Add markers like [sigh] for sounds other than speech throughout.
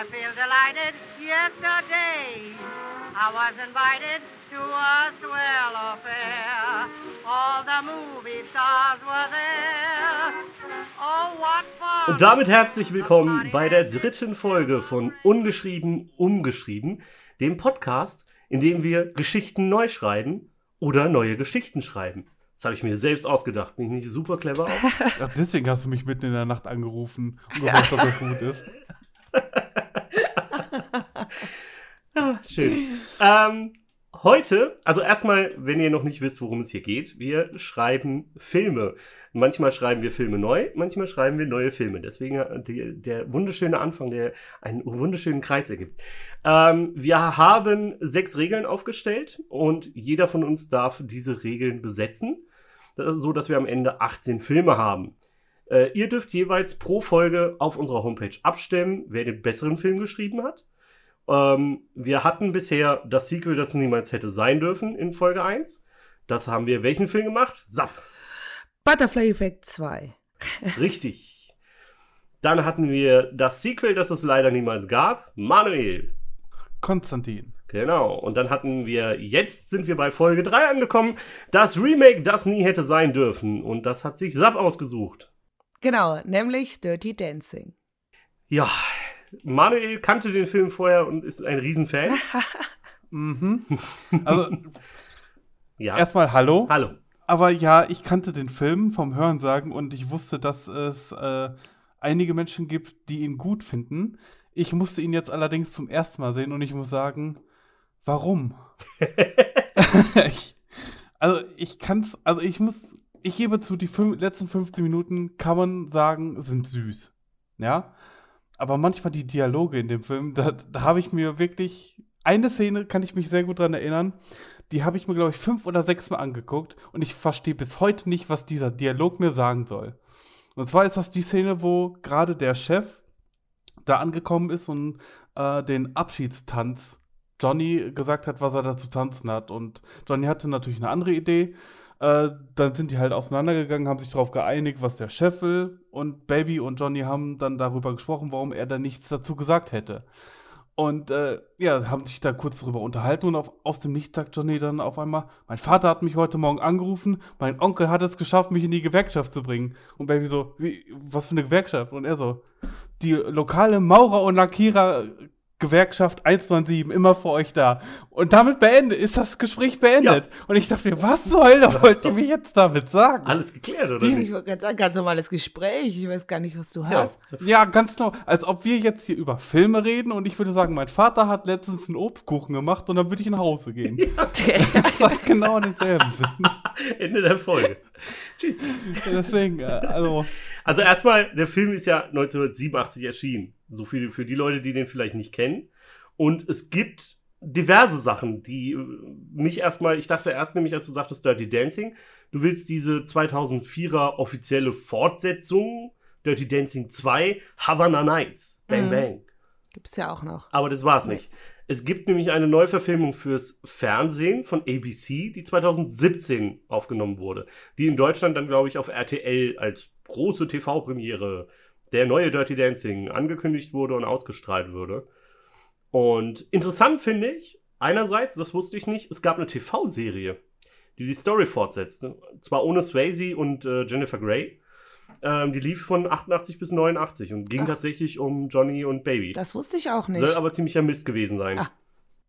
I feel delighted. Yesterday I was invited to a swell affair. All the movie stars were there. Oh, what fun! Und damit herzlich willkommen bei der dritten Folge von Ungeschrieben, Umgeschrieben, dem Podcast, in dem wir Geschichten neu schreiben oder neue Geschichten schreiben. Das habe ich mir selbst ausgedacht. Bin ich nicht super clever? Auch? [laughs] Ach, deswegen hast du mich mitten in der Nacht angerufen und [laughs] gefragt, ob das gut ist. Ja, schön. Ähm, heute, also erstmal, wenn ihr noch nicht wisst, worum es hier geht, wir schreiben Filme. Manchmal schreiben wir Filme neu, manchmal schreiben wir neue Filme. Deswegen die, der wunderschöne Anfang, der einen wunderschönen Kreis ergibt. Ähm, wir haben sechs Regeln aufgestellt und jeder von uns darf diese Regeln besetzen, so dass wir am Ende 18 Filme haben. Äh, ihr dürft jeweils pro Folge auf unserer Homepage abstimmen, wer den besseren Film geschrieben hat. Ähm, wir hatten bisher das Sequel, das niemals hätte sein dürfen in Folge 1. Das haben wir welchen Film gemacht? Zapp. Butterfly Effect 2. [laughs] Richtig. Dann hatten wir das Sequel, das es leider niemals gab. Manuel. Konstantin. Genau. Und dann hatten wir, jetzt sind wir bei Folge 3 angekommen, das Remake, das nie hätte sein dürfen. Und das hat sich Zapp ausgesucht. Genau, nämlich Dirty Dancing. Ja, Manuel kannte den Film vorher und ist ein Riesenfan. [laughs] Mhm. Also, [laughs] Ja. erstmal Hallo. Hallo. Aber ja, ich kannte den Film vom Hörensagen und ich wusste, dass es äh, einige Menschen gibt, die ihn gut finden. Ich musste ihn jetzt allerdings zum ersten Mal sehen und ich muss sagen, warum? [laughs] ich, also ich kann's, also ich muss, ich gebe zu, die letzten 15 Minuten kann man sagen, sind süß. Ja? Aber manchmal die Dialoge in dem Film, da, da habe ich mir wirklich, eine Szene kann ich mich sehr gut dran erinnern, die habe ich mir, glaube ich, fünf oder sechs Mal angeguckt und ich verstehe bis heute nicht, was dieser Dialog mir sagen soll. Und zwar ist das die Szene, wo gerade der Chef da angekommen ist und äh, den Abschiedstanz Johnny gesagt hat, was er da zu tanzen hat. Und Johnny hatte natürlich eine andere Idee. Äh, dann sind die halt auseinandergegangen, haben sich darauf geeinigt, was der Chef will. Und Baby und Johnny haben dann darüber gesprochen, warum er da nichts dazu gesagt hätte. Und äh, ja, haben sich da kurz darüber unterhalten und auf, aus dem Nichts sagt Johnny dann auf einmal, mein Vater hat mich heute Morgen angerufen, mein Onkel hat es geschafft, mich in die Gewerkschaft zu bringen. Und Baby so, wie, was für eine Gewerkschaft? Und er so, die lokale Maurer- und Lackierer Gewerkschaft 197, immer für euch da. Und damit beendet, ist das Gespräch beendet. Und ich dachte mir, was zur Hölle Das wollt ihr mir jetzt damit sagen? Alles geklärt, oder Ich nicht? wollte sagen, ganz normales Gespräch. Ich weiß gar nicht, was du Ja. hast. Ja, ganz genau. Als ob wir jetzt hier über Filme reden und ich würde sagen, mein Vater hat letztens einen Obstkuchen gemacht und dann würde ich nach Hause gehen. [laughs] Das hat genau denselben Sinn. [laughs] Ende der Folge. Tschüss. Deswegen, äh, also, Also erstmal, der Film ist ja 1987 erschienen. So viel für die Leute, die den vielleicht nicht kennen. Und es gibt diverse Sachen, die äh, mich erstmal, ich dachte erst nämlich, als du sagtest Dirty Dancing, du willst diese 2004er offizielle Fortsetzung, Dirty Dancing 2, Havana Nights, Bang Mhm. Bang. Gibt's ja auch noch. Aber das war's Nee. nicht. Es gibt nämlich eine Neuverfilmung fürs Fernsehen von ABC, die 2017 aufgenommen wurde. Die in Deutschland dann, glaube ich, auf RTL als große TV-Premiere der neue Dirty Dancing angekündigt wurde und ausgestrahlt wurde. Und interessant finde ich, einerseits, das wusste ich nicht, es gab eine TV-Serie, die die Story fortsetzte. Zwar ohne Swayze und äh, Jennifer Grey. Ähm, die lief von 88 bis 89 und ging Ach. tatsächlich um Johnny und Baby. Das wusste ich auch nicht. Soll aber ziemlicher Mist gewesen sein. Ah.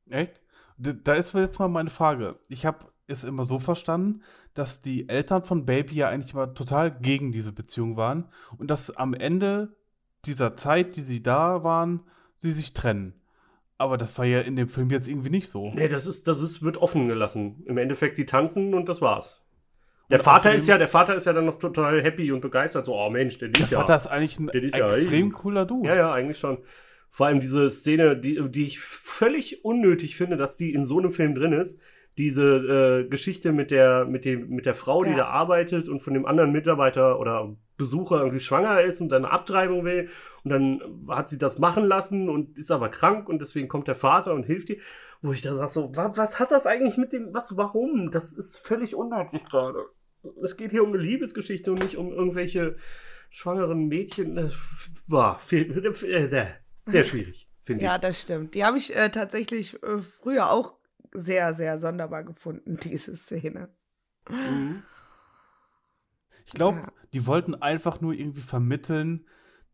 echt? Da ist jetzt mal meine Frage. Ich habe es immer so verstanden, dass die Eltern von Baby ja eigentlich mal total gegen diese Beziehung waren und dass am Ende dieser Zeit, die sie da waren, sie sich trennen. Aber das war ja in dem Film jetzt irgendwie nicht so. Nee, das ist, das ist, wird offen gelassen. Im Endeffekt, die tanzen und das war's. Der Und Vater ist ja, der Vater ist ja dann noch total happy und begeistert. So, oh Mensch, der Der ist ja. Vater ist eigentlich ein ist ja extrem eben- cooler Dude. Ja, ja, eigentlich schon. Vor allem diese Szene, die, die ich völlig unnötig finde, dass die in so einem Film drin ist. Diese äh, Geschichte mit der, mit, dem, mit der Frau, die Ja. da arbeitet und von dem anderen Mitarbeiter oder Besucher irgendwie schwanger ist und dann eine Abtreibung will. Und dann hat sie das machen lassen und ist aber krank und deswegen kommt der Vater und hilft ihr. Wo ich da sage, so, was, was hat das eigentlich mit dem, was, warum? Das ist völlig unnötig gerade. Es geht hier um eine Liebesgeschichte und nicht um irgendwelche schwangeren Mädchen. Das war viel, äh, sehr schwierig. finde Ja, ich. das stimmt. Die habe ich äh, tatsächlich äh, früher auch sehr, sehr sonderbar gefunden, [laughs] diese Szene. Mhm. Ich glaube, Ja. die wollten einfach nur irgendwie vermitteln,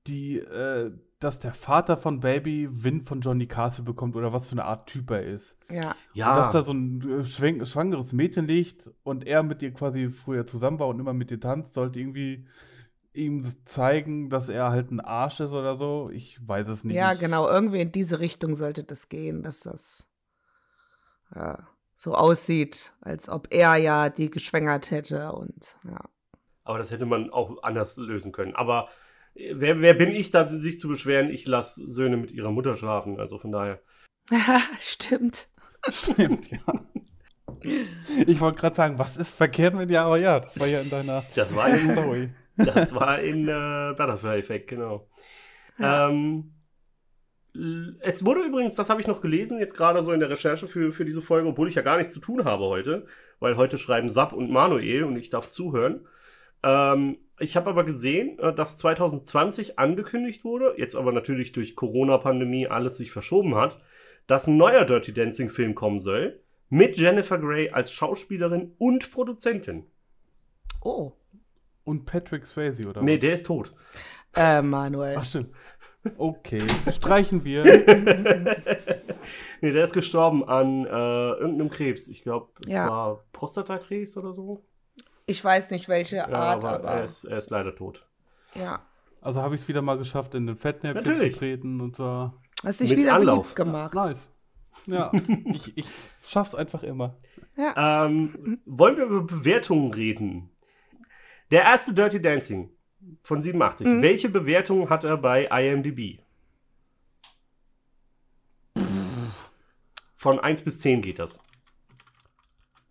die, äh, dass der Vater von Baby Wind von Johnny Castle bekommt oder was für eine Art Typ er ist. Ja. Ja, Und dass da so ein äh, schwang- schwangeres Mädchen liegt und er mit ihr quasi früher zusammen war und immer mit ihr tanzt, sollte irgendwie ihm zeigen, dass er halt ein Arsch ist oder so. Ich weiß es nicht. Ja, genau. Irgendwie in diese Richtung sollte das gehen, dass das ja, so aussieht, als ob er ja die geschwängert hätte und ja. aber das hätte man auch anders lösen können. Aber äh, wer, wer bin ich da, sich zu beschweren? Ich lasse Söhne mit ihrer Mutter schlafen. Also von daher. [laughs] Stimmt. Stimmt, ja. Ich wollte gerade sagen, was ist verkehrt mit dir? Aber ja, das war ja in deiner [laughs] Das war in, Story. das war in äh, Butterfly Effect, genau. Ähm, l- es wurde übrigens, das habe ich noch gelesen, jetzt gerade so in der Recherche für, für diese Folge, obwohl ich ja gar nichts zu tun habe heute, weil heute schreiben Sap und Manuel und ich darf zuhören. Ähm, ich habe aber gesehen, äh, dass 2020 angekündigt wurde, jetzt aber natürlich durch Corona-Pandemie alles sich verschoben hat, dass ein neuer Dirty Dancing-Film kommen soll, mit Jennifer Grey als Schauspielerin und Produzentin. Oh. Und Patrick Swayze, oder Nee, was? der ist tot. Äh, Manuel. Ach, stimmt. Okay, streichen wir. [laughs] nee, der ist gestorben an äh, irgendeinem Krebs. Ich glaube, es Ja. war Prostatakrebs oder so. Ich weiß nicht, welche Ja, Art, aber, aber, er, ist, er ist leider tot. ja. Also habe ich es wieder mal geschafft, in den Fettnäpfchen Natürlich. zu treten und zwar Hast dich Mit wieder Anlauf. beliebt gemacht. nice. Ja, [laughs] ich, ich schaff's einfach immer. Ja. Ähm, wollen wir über Bewertungen reden? Der erste Dirty Dancing von 87. Mhm. Welche Bewertung hat er bei IMDb? Von 1 bis 10 geht das.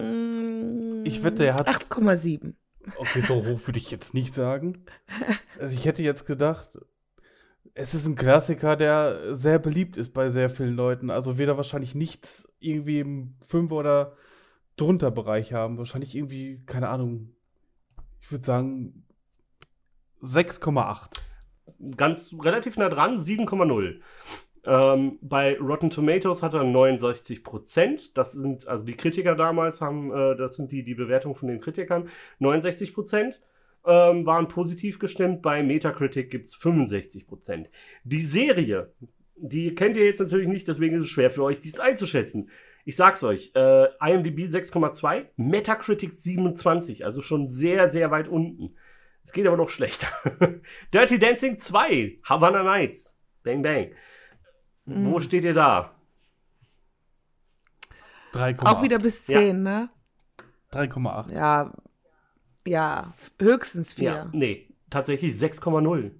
Mm, Ich wette, er hat- 8,7. Okay, so hoch würde ich jetzt nicht sagen. [laughs] Also ich hätte jetzt gedacht, es ist ein Klassiker, der sehr beliebt ist bei sehr vielen Leuten. Also wird er wahrscheinlich nichts irgendwie im Fünfer- oder drunter Bereich haben. Wahrscheinlich irgendwie, keine Ahnung, ich würde sagen 6,8. ganz relativ nah dran, 7,0. Ähm, bei Rotten Tomatoes hat er 69 Prozent. Das sind, also die Kritiker damals haben, äh, das sind die, die Bewertungen von den Kritikern. 69 Prozent ähm, waren positiv gestimmt. Bei Metacritic gibt es 65 Prozent. Die Serie, die kennt ihr jetzt natürlich nicht, deswegen ist es schwer für euch, dies einzuschätzen. Ich sag's euch, äh, IMDb 6,2, Metacritic 27, also schon sehr, sehr weit unten. Es geht aber noch schlechter. [laughs] Dirty Dancing 2, Havana Nights. Bang, bang. Wo Mhm. steht ihr da? 3,8. Auch wieder bis Ja. 10, ne? 3,8. Ja. Ja, höchstens 4. Ja, nee, tatsächlich 6,0.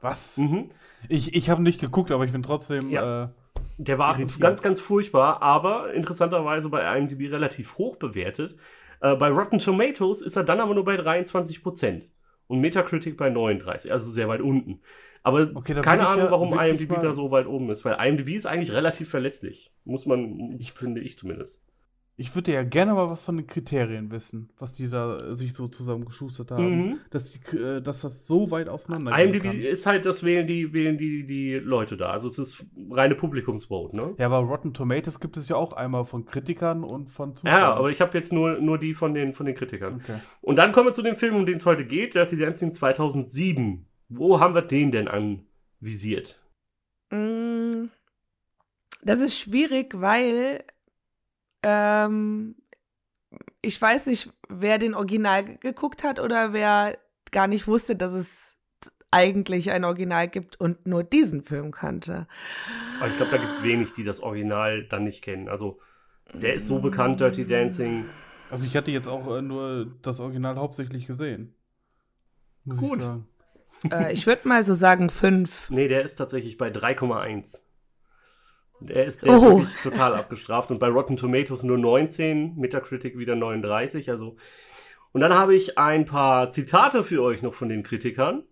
Was? Mhm. Ich, ich habe nicht geguckt, aber ich bin trotzdem. Ja. Äh, Der war Irritiert. ganz, ganz furchtbar, aber interessanterweise bei IMDb relativ hoch bewertet. Äh, bei Rotten Tomatoes ist er dann aber nur bei 23% und Metacritic bei 39, also sehr weit unten. Aber Okay, keine Ahnung, ja warum IMDb da so weit oben ist, weil IMDb ist eigentlich relativ verlässlich. Muss man, Ich- finde ich zumindest. Ich würde ja gerne mal was von den Kriterien wissen, was die da sich so zusammen geschustert haben. Mhm. Dass, die, äh, dass das so weit auseinander IMDb kann. ist halt, das wählen die, wählen die, die Leute da. Also es ist reine Publikumsvote, ne? Ja, aber Rotten Tomatoes gibt es ja auch einmal von Kritikern und von Zuschauern. Ja, aber ich habe jetzt nur, nur die von den, von den Kritikern. Okay. Und dann kommen wir zu dem Film, um den es heute geht, Dirty Dancing 2007. Wo haben wir den denn anvisiert? Mm, Das ist schwierig, weil ähm, ich weiß nicht, wer den Original ge- geguckt hat oder wer gar nicht wusste, dass es eigentlich ein Original gibt und nur diesen Film kannte. Aber ich glaube, da gibt es wenig, die das Original dann nicht kennen. Also, der ist so bekannt, Dirty Dancing. Also ich hatte jetzt auch äh, nur das Original hauptsächlich gesehen. Muss Gut. ich sagen. Äh, ich würde mal so sagen fünf. Nee, der ist tatsächlich bei 3,1. Der ist, der Oh. wirklich total abgestraft. Und bei Rotten Tomatoes nur 19, Metacritic wieder 39. Also. Und dann habe ich ein paar Zitate für euch noch von den Kritikern.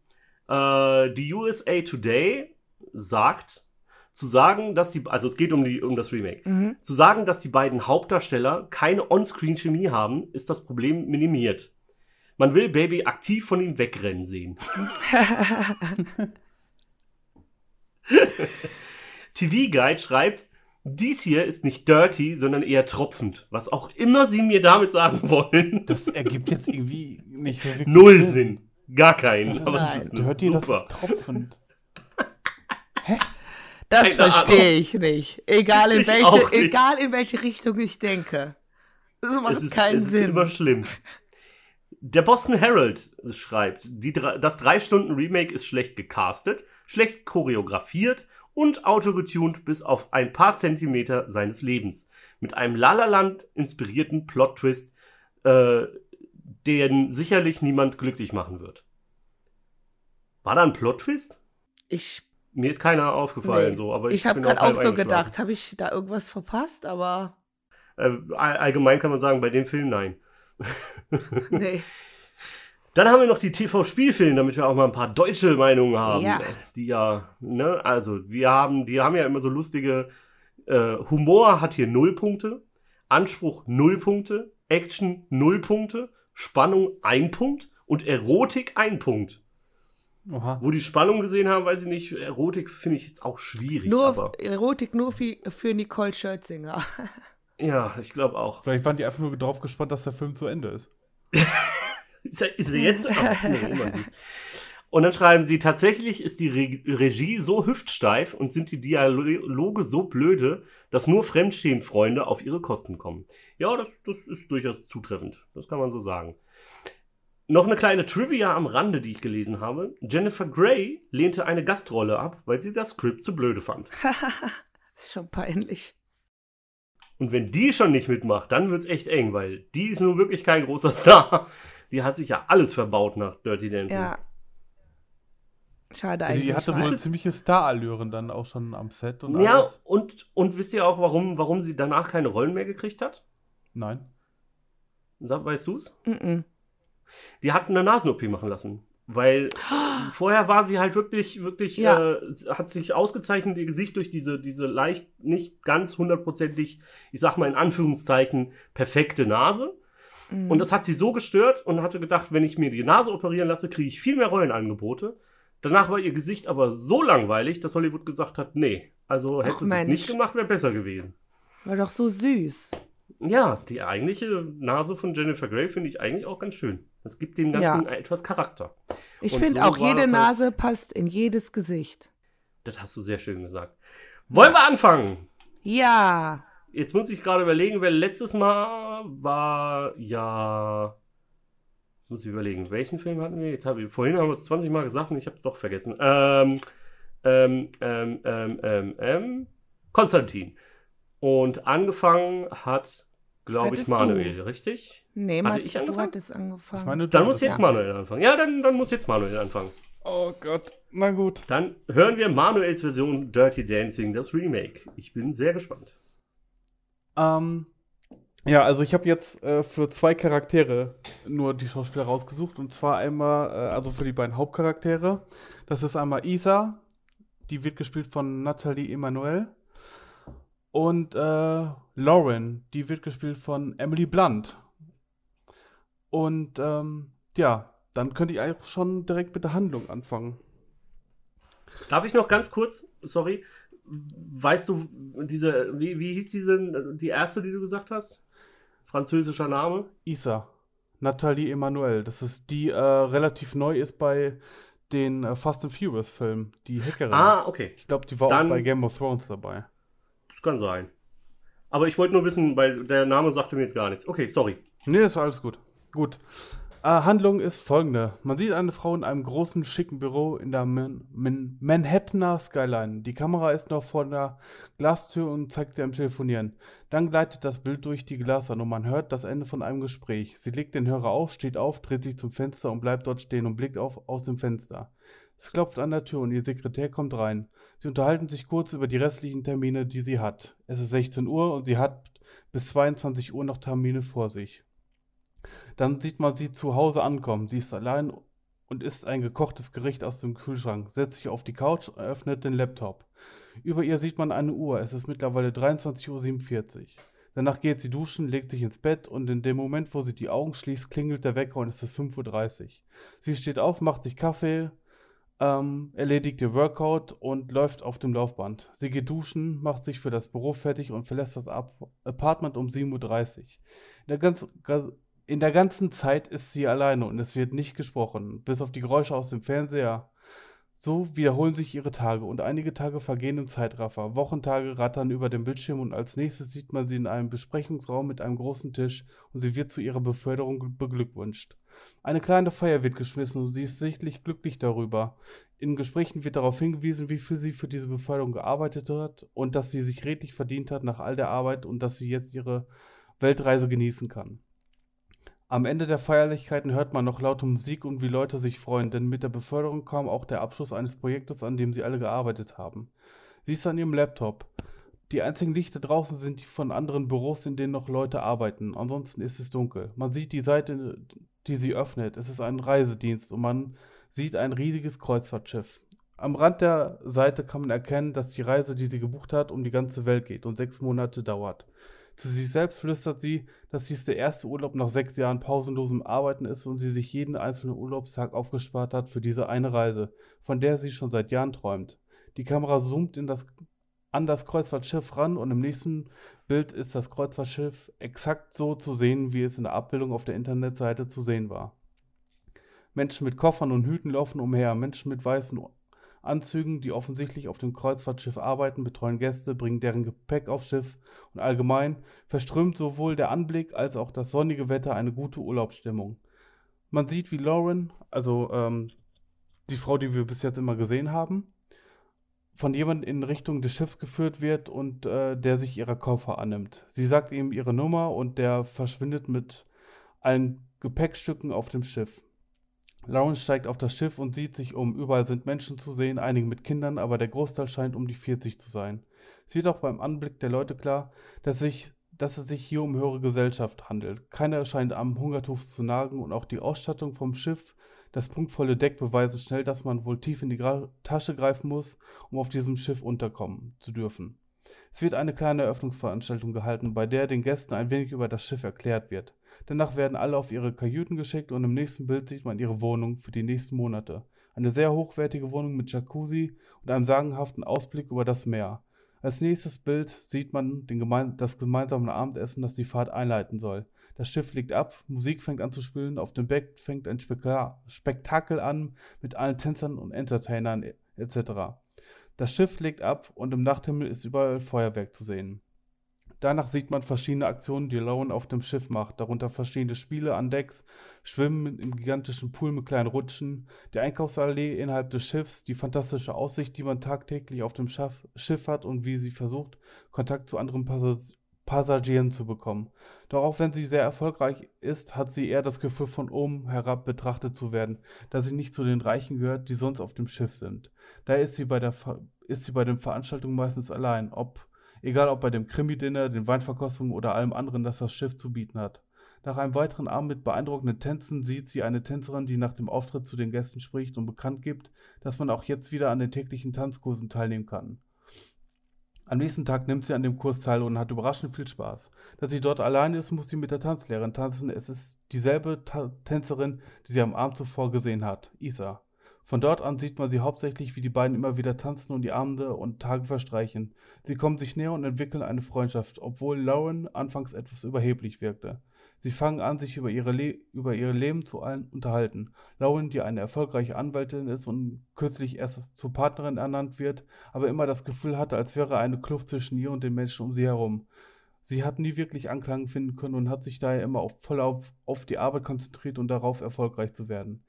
Äh, die USA Today sagt, zu sagen, dass die, also es geht um, die, um das Remake. Mhm. Zu sagen, dass die beiden Hauptdarsteller keine On-Screen-Chemie haben, ist das Problem minimiert. Man will Baby aktiv von ihm wegrennen sehen. [laughs] [laughs] TV Guide schreibt, dies hier ist nicht dirty, sondern eher tropfend. Was auch immer sie mir damit sagen [laughs] wollen. Das ergibt jetzt irgendwie nicht so wirklich Null Sinn. Gar keinen. Das ist, Aber das ist Dirty, das super. ist tropfend. [laughs] Das Keine verstehe ich nicht. Egal in, Ich welche, nicht. egal in welche Richtung ich denke. Das macht es ist, keinen es ist Sinn. immer schlimm. Der Boston Herald schreibt, die, drei- das 3-Stunden-Remake ist schlecht gecastet, schlecht choreografiert und autogetuned bis auf ein paar Zentimeter seines Lebens. Mit einem Lalaland inspirierten Plot-Twist, äh, den sicherlich niemand glücklich machen wird. War da ein Plot-Twist? Ich, Mir ist keiner aufgefallen, nee. so, aber ich, ich, habe gerade auch so gedacht, habe ich da irgendwas verpasst, aber Äh, all- allgemein kann man sagen, bei dem Film nein. [laughs] nee. Dann haben wir noch die TV-Spielfilme, damit wir auch mal ein paar deutsche Meinungen haben. Ja. Die ja, ne, also wir haben, die haben ja immer so lustige, äh, Humor hat hier null Punkte, Anspruch null Punkte, Action null Punkte, Spannung ein Punkt und Erotik ein Punkt. Oha. Wo die Spannung gesehen haben, weiß ich nicht, Erotik finde ich jetzt auch schwierig, Nur aber Erotik nur für, für Nicole Scherzinger. ja, ich glaube auch. Vielleicht waren die einfach nur drauf gespannt, dass der Film zu Ende ist. [laughs] Ist er, ist er jetzt? Ach, nee, immer nicht. Und dann schreiben sie, tatsächlich ist die Re Regie so hüftsteif und sind die Dialoge so blöde, dass nur Fremdstehen-Freunde auf ihre Kosten kommen. Ja, das, das ist durchaus zutreffend. Das kann man so sagen. Noch eine kleine Trivia am Rande, die ich gelesen habe. Jennifer Grey lehnte eine Gastrolle ab, weil sie das Skript zu blöde fand. [laughs] ist schon peinlich. Und wenn die schon nicht mitmacht, dann wird's echt eng, weil die ist nun wirklich kein großer Star. Die hat sich ja alles verbaut nach Dirty Dancing. Ja. Schade Also eigentlich. die hatte wohl ziemliche Starallüren dann auch schon am Set und Ja, alles. und, und wisst ihr auch, warum, warum sie danach keine Rollen mehr gekriegt hat? Nein. Weißt du's? Mm-mm. Die hatten eine Nasen-OP machen lassen. Weil [gasps] vorher war sie halt wirklich, wirklich, Ja. äh, hat sich ausgezeichnet, ihr Gesicht durch diese, diese leicht, nicht ganz hundertprozentig, ich sag mal in Anführungszeichen, perfekte Nase. Mhm. Und das hat sie so gestört und hatte gedacht, wenn ich mir die Nase operieren lasse, kriege ich viel mehr Rollenangebote. Danach war ihr Gesicht aber so langweilig, dass Hollywood gesagt hat, nee, also hättest du das nicht gemacht, wäre besser gewesen. War doch so süß. Ja, die eigentliche Nase von Jennifer Grey finde ich eigentlich auch ganz schön. Das gibt dem Ganzen etwas Charakter. Ich finde so auch, jede halt- Nase passt in jedes Gesicht. Das hast du sehr schön gesagt. Wollen wir anfangen? Ja. Jetzt muss ich gerade überlegen, wer letztes Mal war, ja. Jetzt muss ich überlegen, welchen Film hatten wir? Jetzt habe ich, vorhin haben wir es 20 Mal gesagt und ich habe es doch vergessen. Ähm, ähm, ähm, ähm, ähm, ähm, Konstantin. Und angefangen hat, glaube ich, Manuel, du. richtig? Nee, Hatte ich du angefangen? hattest angefangen. Ich meine, Dann du muss jetzt Manuel anfangen. Ja, dann, dann muss jetzt Manuel anfangen. Oh Gott. Na gut. Dann hören wir Manuels Version Dirty Dancing, das Remake. Ich bin sehr gespannt. Ähm, ja, also ich habe jetzt äh, für zwei Charaktere nur die Schauspieler rausgesucht. Und zwar einmal, äh, also für die beiden Hauptcharaktere. Das ist einmal Isa, die wird gespielt von Nathalie Emanuel. Und äh, Lauren, die wird gespielt von Emily Blunt. Und ähm, ja, dann könnte ich eigentlich schon direkt mit der Handlung anfangen. Darf ich noch ganz kurz, sorry, weißt du, diese, wie, wie hieß diese, die erste, die du gesagt hast? Französischer Name? Isa, Nathalie Emanuel. Das ist die, äh, relativ neu ist bei den äh, Fast and Furious Filmen, die Hackerin. Ah, okay, Ich glaube, die war Dann- auch bei Game of Thrones dabei. das kann sein. Aber ich wollte nur wissen, weil der Name sagte mir jetzt gar nichts. Okay, sorry. Nee, ist alles gut. Gut. Äh, Handlung ist folgende. Man sieht eine Frau in einem großen, schicken Büro in der Man Man Manhattaner Skyline. Die Kamera ist noch vor der Glastür und zeigt sie am Telefonieren. Dann gleitet das Bild durch die Glaswand und man hört das Ende von einem Gespräch. Sie legt den Hörer auf, steht auf, dreht sich zum Fenster und bleibt dort stehen und blickt auf, aus dem Fenster. Es klopft an der Tür und ihr Sekretär kommt rein. Sie unterhalten sich kurz über die restlichen Termine, die sie hat. Es ist 16 Uhr und sie hat bis 22 Uhr noch Termine vor sich. Dann sieht man sie zu Hause ankommen. Sie ist allein und isst ein gekochtes Gericht aus dem Kühlschrank, setzt sich auf die Couch und öffnet den Laptop. Über ihr sieht man eine Uhr. Es ist mittlerweile 23.47 Uhr. Danach geht sie duschen, legt sich ins Bett und in dem Moment, wo sie die Augen schließt, klingelt der Wecker und es ist 5.30 Uhr. Sie steht auf, macht sich Kaffee ähm, erledigt ihr Workout und läuft auf dem Laufband. Sie geht duschen, macht sich für das Büro fertig und verlässt das Apartment um 7.30 Uhr. In der, ganz, in der ganzen Zeit ist sie alleine und es wird nicht gesprochen, bis auf die Geräusche aus dem Fernseher. So wiederholen sich ihre Tage und einige Tage vergehen im Zeitraffer. Wochentage rattern über den Bildschirm und als nächstes sieht man sie in einem Besprechungsraum mit einem großen Tisch und sie wird zu ihrer Beförderung beglückwünscht. Eine kleine Feier wird geschmissen und sie ist sichtlich glücklich darüber. In Gesprächen wird darauf hingewiesen, wie viel sie für diese Beförderung gearbeitet hat und dass sie sich redlich verdient hat nach all der Arbeit und dass sie jetzt ihre Weltreise genießen kann. Am Ende der Feierlichkeiten hört man noch laute Musik und wie Leute sich freuen, denn mit der Beförderung kam auch der Abschluss eines Projektes, an dem sie alle gearbeitet haben. Sie ist an ihrem Laptop. Die einzigen Lichter draußen sind die von anderen Büros, in denen noch Leute arbeiten. Ansonsten ist es dunkel. Man sieht die Seite, die sie öffnet. Es ist ein Reisedienst und man sieht ein riesiges Kreuzfahrtschiff. Am Rand der Seite kann man erkennen, dass die Reise, die sie gebucht hat, um die ganze Welt geht und sechs Monate dauert. Zu sich selbst flüstert sie, dass dies der erste Urlaub nach sechs Jahren pausenlosem Arbeiten ist und sie sich jeden einzelnen Urlaubstag aufgespart hat für diese eine Reise, von der sie schon seit Jahren träumt. Die Kamera zoomt in das, an das Kreuzfahrtschiff ran und im nächsten Bild ist das Kreuzfahrtschiff exakt so zu sehen, wie es in der Abbildung auf der Internetseite zu sehen war. Menschen mit Koffern und Hüten laufen umher, Menschen mit weißen Anzügen, die offensichtlich auf dem Kreuzfahrtschiff arbeiten, betreuen Gäste, bringen deren Gepäck aufs Schiff und allgemein verströmt sowohl der Anblick als auch das sonnige Wetter eine gute Urlaubsstimmung. Man sieht, wie Lauren, also ähm, die Frau, die wir bis jetzt immer gesehen haben, von jemandem in Richtung des Schiffs geführt wird und äh, der sich ihrer Koffer annimmt. Sie sagt ihm ihre Nummer und der verschwindet mit allen Gepäckstücken auf dem Schiff. Lawrence steigt auf das Schiff und sieht sich um. Überall sind Menschen zu sehen, einige mit Kindern, aber der Großteil scheint um die 40 zu sein. Es wird auch beim Anblick der Leute klar, dass, sich, dass es sich hier um höhere Gesellschaft handelt. Keiner scheint am Hungertuch zu nagen und auch die Ausstattung vom Schiff, das punktvolle Deck beweisen schnell, dass man wohl tief in die Gra Tasche greifen muss, um auf diesem Schiff unterkommen zu dürfen. Es wird eine kleine Eröffnungsveranstaltung gehalten, bei der den Gästen ein wenig über das Schiff erklärt wird. Danach werden alle auf ihre Kajüten geschickt und im nächsten Bild sieht man ihre Wohnung für die nächsten Monate. Eine sehr hochwertige Wohnung mit Jacuzzi und einem sagenhaften Ausblick über das Meer. Als nächstes Bild sieht man Geme das gemeinsame Abendessen, das die Fahrt einleiten soll. Das Schiff legt ab, Musik fängt an zu spielen, auf dem Deck fängt ein Speka Spektakel an mit allen Tänzern und Entertainern etc. Das Schiff legt ab und im Nachthimmel ist überall Feuerwerk zu sehen. Danach sieht man verschiedene Aktionen, die Lowen auf dem Schiff macht, darunter verschiedene Spiele an Decks, Schwimmen im gigantischen Pool mit kleinen Rutschen, die Einkaufsallee innerhalb des Schiffs, die fantastische Aussicht, die man tagtäglich auf dem Schiff hat und wie sie versucht, Kontakt zu anderen Passagieren Passagieren zu bekommen. Doch auch wenn sie sehr erfolgreich ist, hat sie eher das Gefühl, von oben herab betrachtet zu werden, da sie nicht zu den Reichen gehört, die sonst auf dem Schiff sind. Daher ist sie bei, der ist sie bei den Veranstaltungen meistens allein, ob egal ob bei dem Krimi-Dinner, den Weinverkostungen oder allem anderen, das das Schiff zu bieten hat. Nach einem weiteren Abend mit beeindruckenden Tänzen sieht sie eine Tänzerin, die nach dem Auftritt zu den Gästen spricht und bekannt gibt, dass man auch jetzt wieder an den täglichen Tanzkursen teilnehmen kann. Am nächsten Tag nimmt sie an dem Kurs teil und hat überraschend viel Spaß. Da sie dort alleine ist, muss sie mit der Tanzlehrerin tanzen. Es ist dieselbe Ta Tänzerin, die sie am Abend zuvor gesehen hat, Isa. Von dort an sieht man sie hauptsächlich, wie die beiden immer wieder tanzen und die Abende und Tage verstreichen. Sie kommen sich näher und entwickeln eine Freundschaft, obwohl Lauren anfangs etwas überheblich wirkte. Sie fangen an, sich über, ihre Le über ihr Leben zu unterhalten. Lauren, die eine erfolgreiche Anwältin ist und kürzlich erst zur Partnerin ernannt wird, aber immer das Gefühl hatte, als wäre eine Kluft zwischen ihr und den Menschen um sie herum. Sie hat nie wirklich Anklang finden können und hat sich daher immer auf, voll auf, auf die Arbeit konzentriert und darauf erfolgreich zu werden.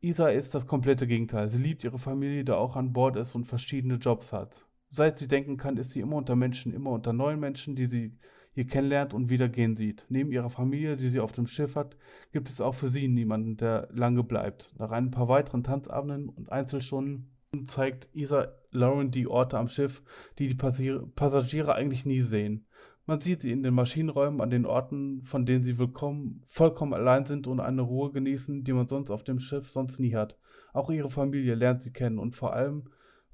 Isa ist das komplette Gegenteil. Sie liebt ihre Familie, da auch an Bord ist und verschiedene Jobs hat. Seit sie denken kann, ist sie immer unter Menschen, immer unter neuen Menschen, die sie hier kennenlernt und wieder gehen sieht. Neben ihrer Familie, die sie auf dem Schiff hat, gibt es auch für sie niemanden, der lange bleibt. Nach ein paar weiteren Tanzabenden und Einzelstunden zeigt Isa Lauren die Orte am Schiff, die die Passagiere eigentlich nie sehen. Man sieht sie in den Maschinenräumen an den Orten, von denen sie willkommen, vollkommen allein sind und eine Ruhe genießen, die man sonst auf dem Schiff sonst nie hat. Auch ihre Familie lernt sie kennen und vor allem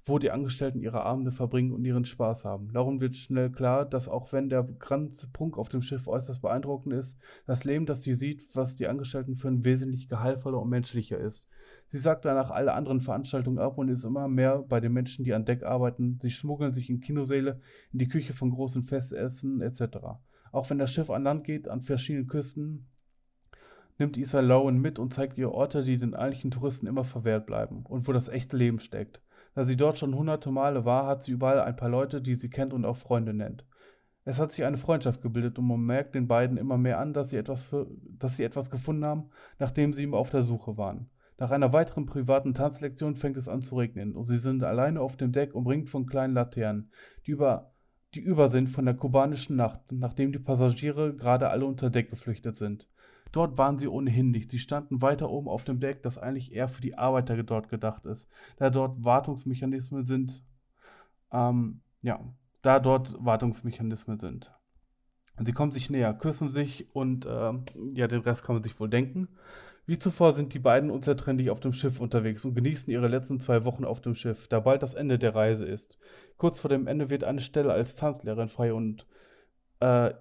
wo die Angestellten ihre Abende verbringen und ihren Spaß haben. Lauren wird schnell klar, dass auch wenn der ganze Prunk auf dem Schiff äußerst beeindruckend ist, das Leben, das sie sieht, was die Angestellten führen, wesentlich gehaltvoller und menschlicher ist. Sie sagt danach alle anderen Veranstaltungen ab und ist immer mehr bei den Menschen, die an Deck arbeiten. Sie schmuggeln sich in Kinosäle, in die Küche von großen Festessen etc. Auch wenn das Schiff an Land geht, an verschiedenen Küsten, nimmt Isa Lowen mit und zeigt ihr Orte, die den eigentlichen Touristen immer verwehrt bleiben und wo das echte Leben steckt. Da sie dort schon hunderte Male war, hat sie überall ein paar Leute, die sie kennt und auch Freunde nennt. Es hat sich eine Freundschaft gebildet und man merkt den beiden immer mehr an, dass sie etwas, für, dass sie etwas gefunden haben, nachdem sie ihm auf der Suche waren. Nach einer weiteren privaten Tanzlektion fängt es an zu regnen und sie sind alleine auf dem Deck umringt von kleinen Laternen, die über, die über sind von der kubanischen Nacht, nachdem die Passagiere gerade alle unter Deck geflüchtet sind. Dort waren sie ohnehin nicht. Sie standen weiter oben auf dem Deck, das eigentlich eher für die Arbeiter dort gedacht ist, da dort Wartungsmechanismen sind. Ähm, ja, da dort Wartungsmechanismen sind. Sie kommen sich näher, küssen sich und äh, ja, den Rest kann man sich wohl denken. Wie zuvor sind die beiden unzertrennlich auf dem Schiff unterwegs und genießen ihre letzten zwei Wochen auf dem Schiff, da bald das Ende der Reise ist. Kurz vor dem Ende wird eine Stelle als Tanzlehrerin frei und äh,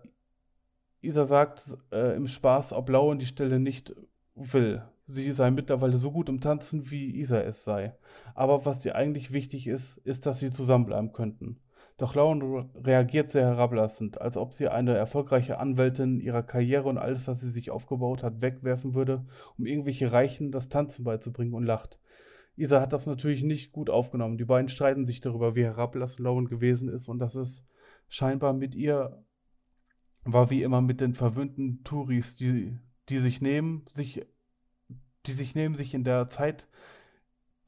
Isa sagt äh, im Spaß, ob Lauren die Stelle nicht will. Sie sei mittlerweile so gut im Tanzen, wie Isa es sei. Aber was ihr eigentlich wichtig ist, ist, dass sie zusammenbleiben könnten. Doch Lauren reagiert sehr herablassend, als ob sie eine erfolgreiche Anwältin ihrer Karriere und alles, was sie sich aufgebaut hat, wegwerfen würde, um irgendwelche Reichen das Tanzen beizubringen und lacht. Isa hat das natürlich nicht gut aufgenommen. Die beiden streiten sich darüber, wie herablassend Lauren gewesen ist und dass es scheinbar mit ihr war wie immer mit den verwöhnten Touris, die, die sich nehmen, sich, die sich nehmen, sich in der Zeit,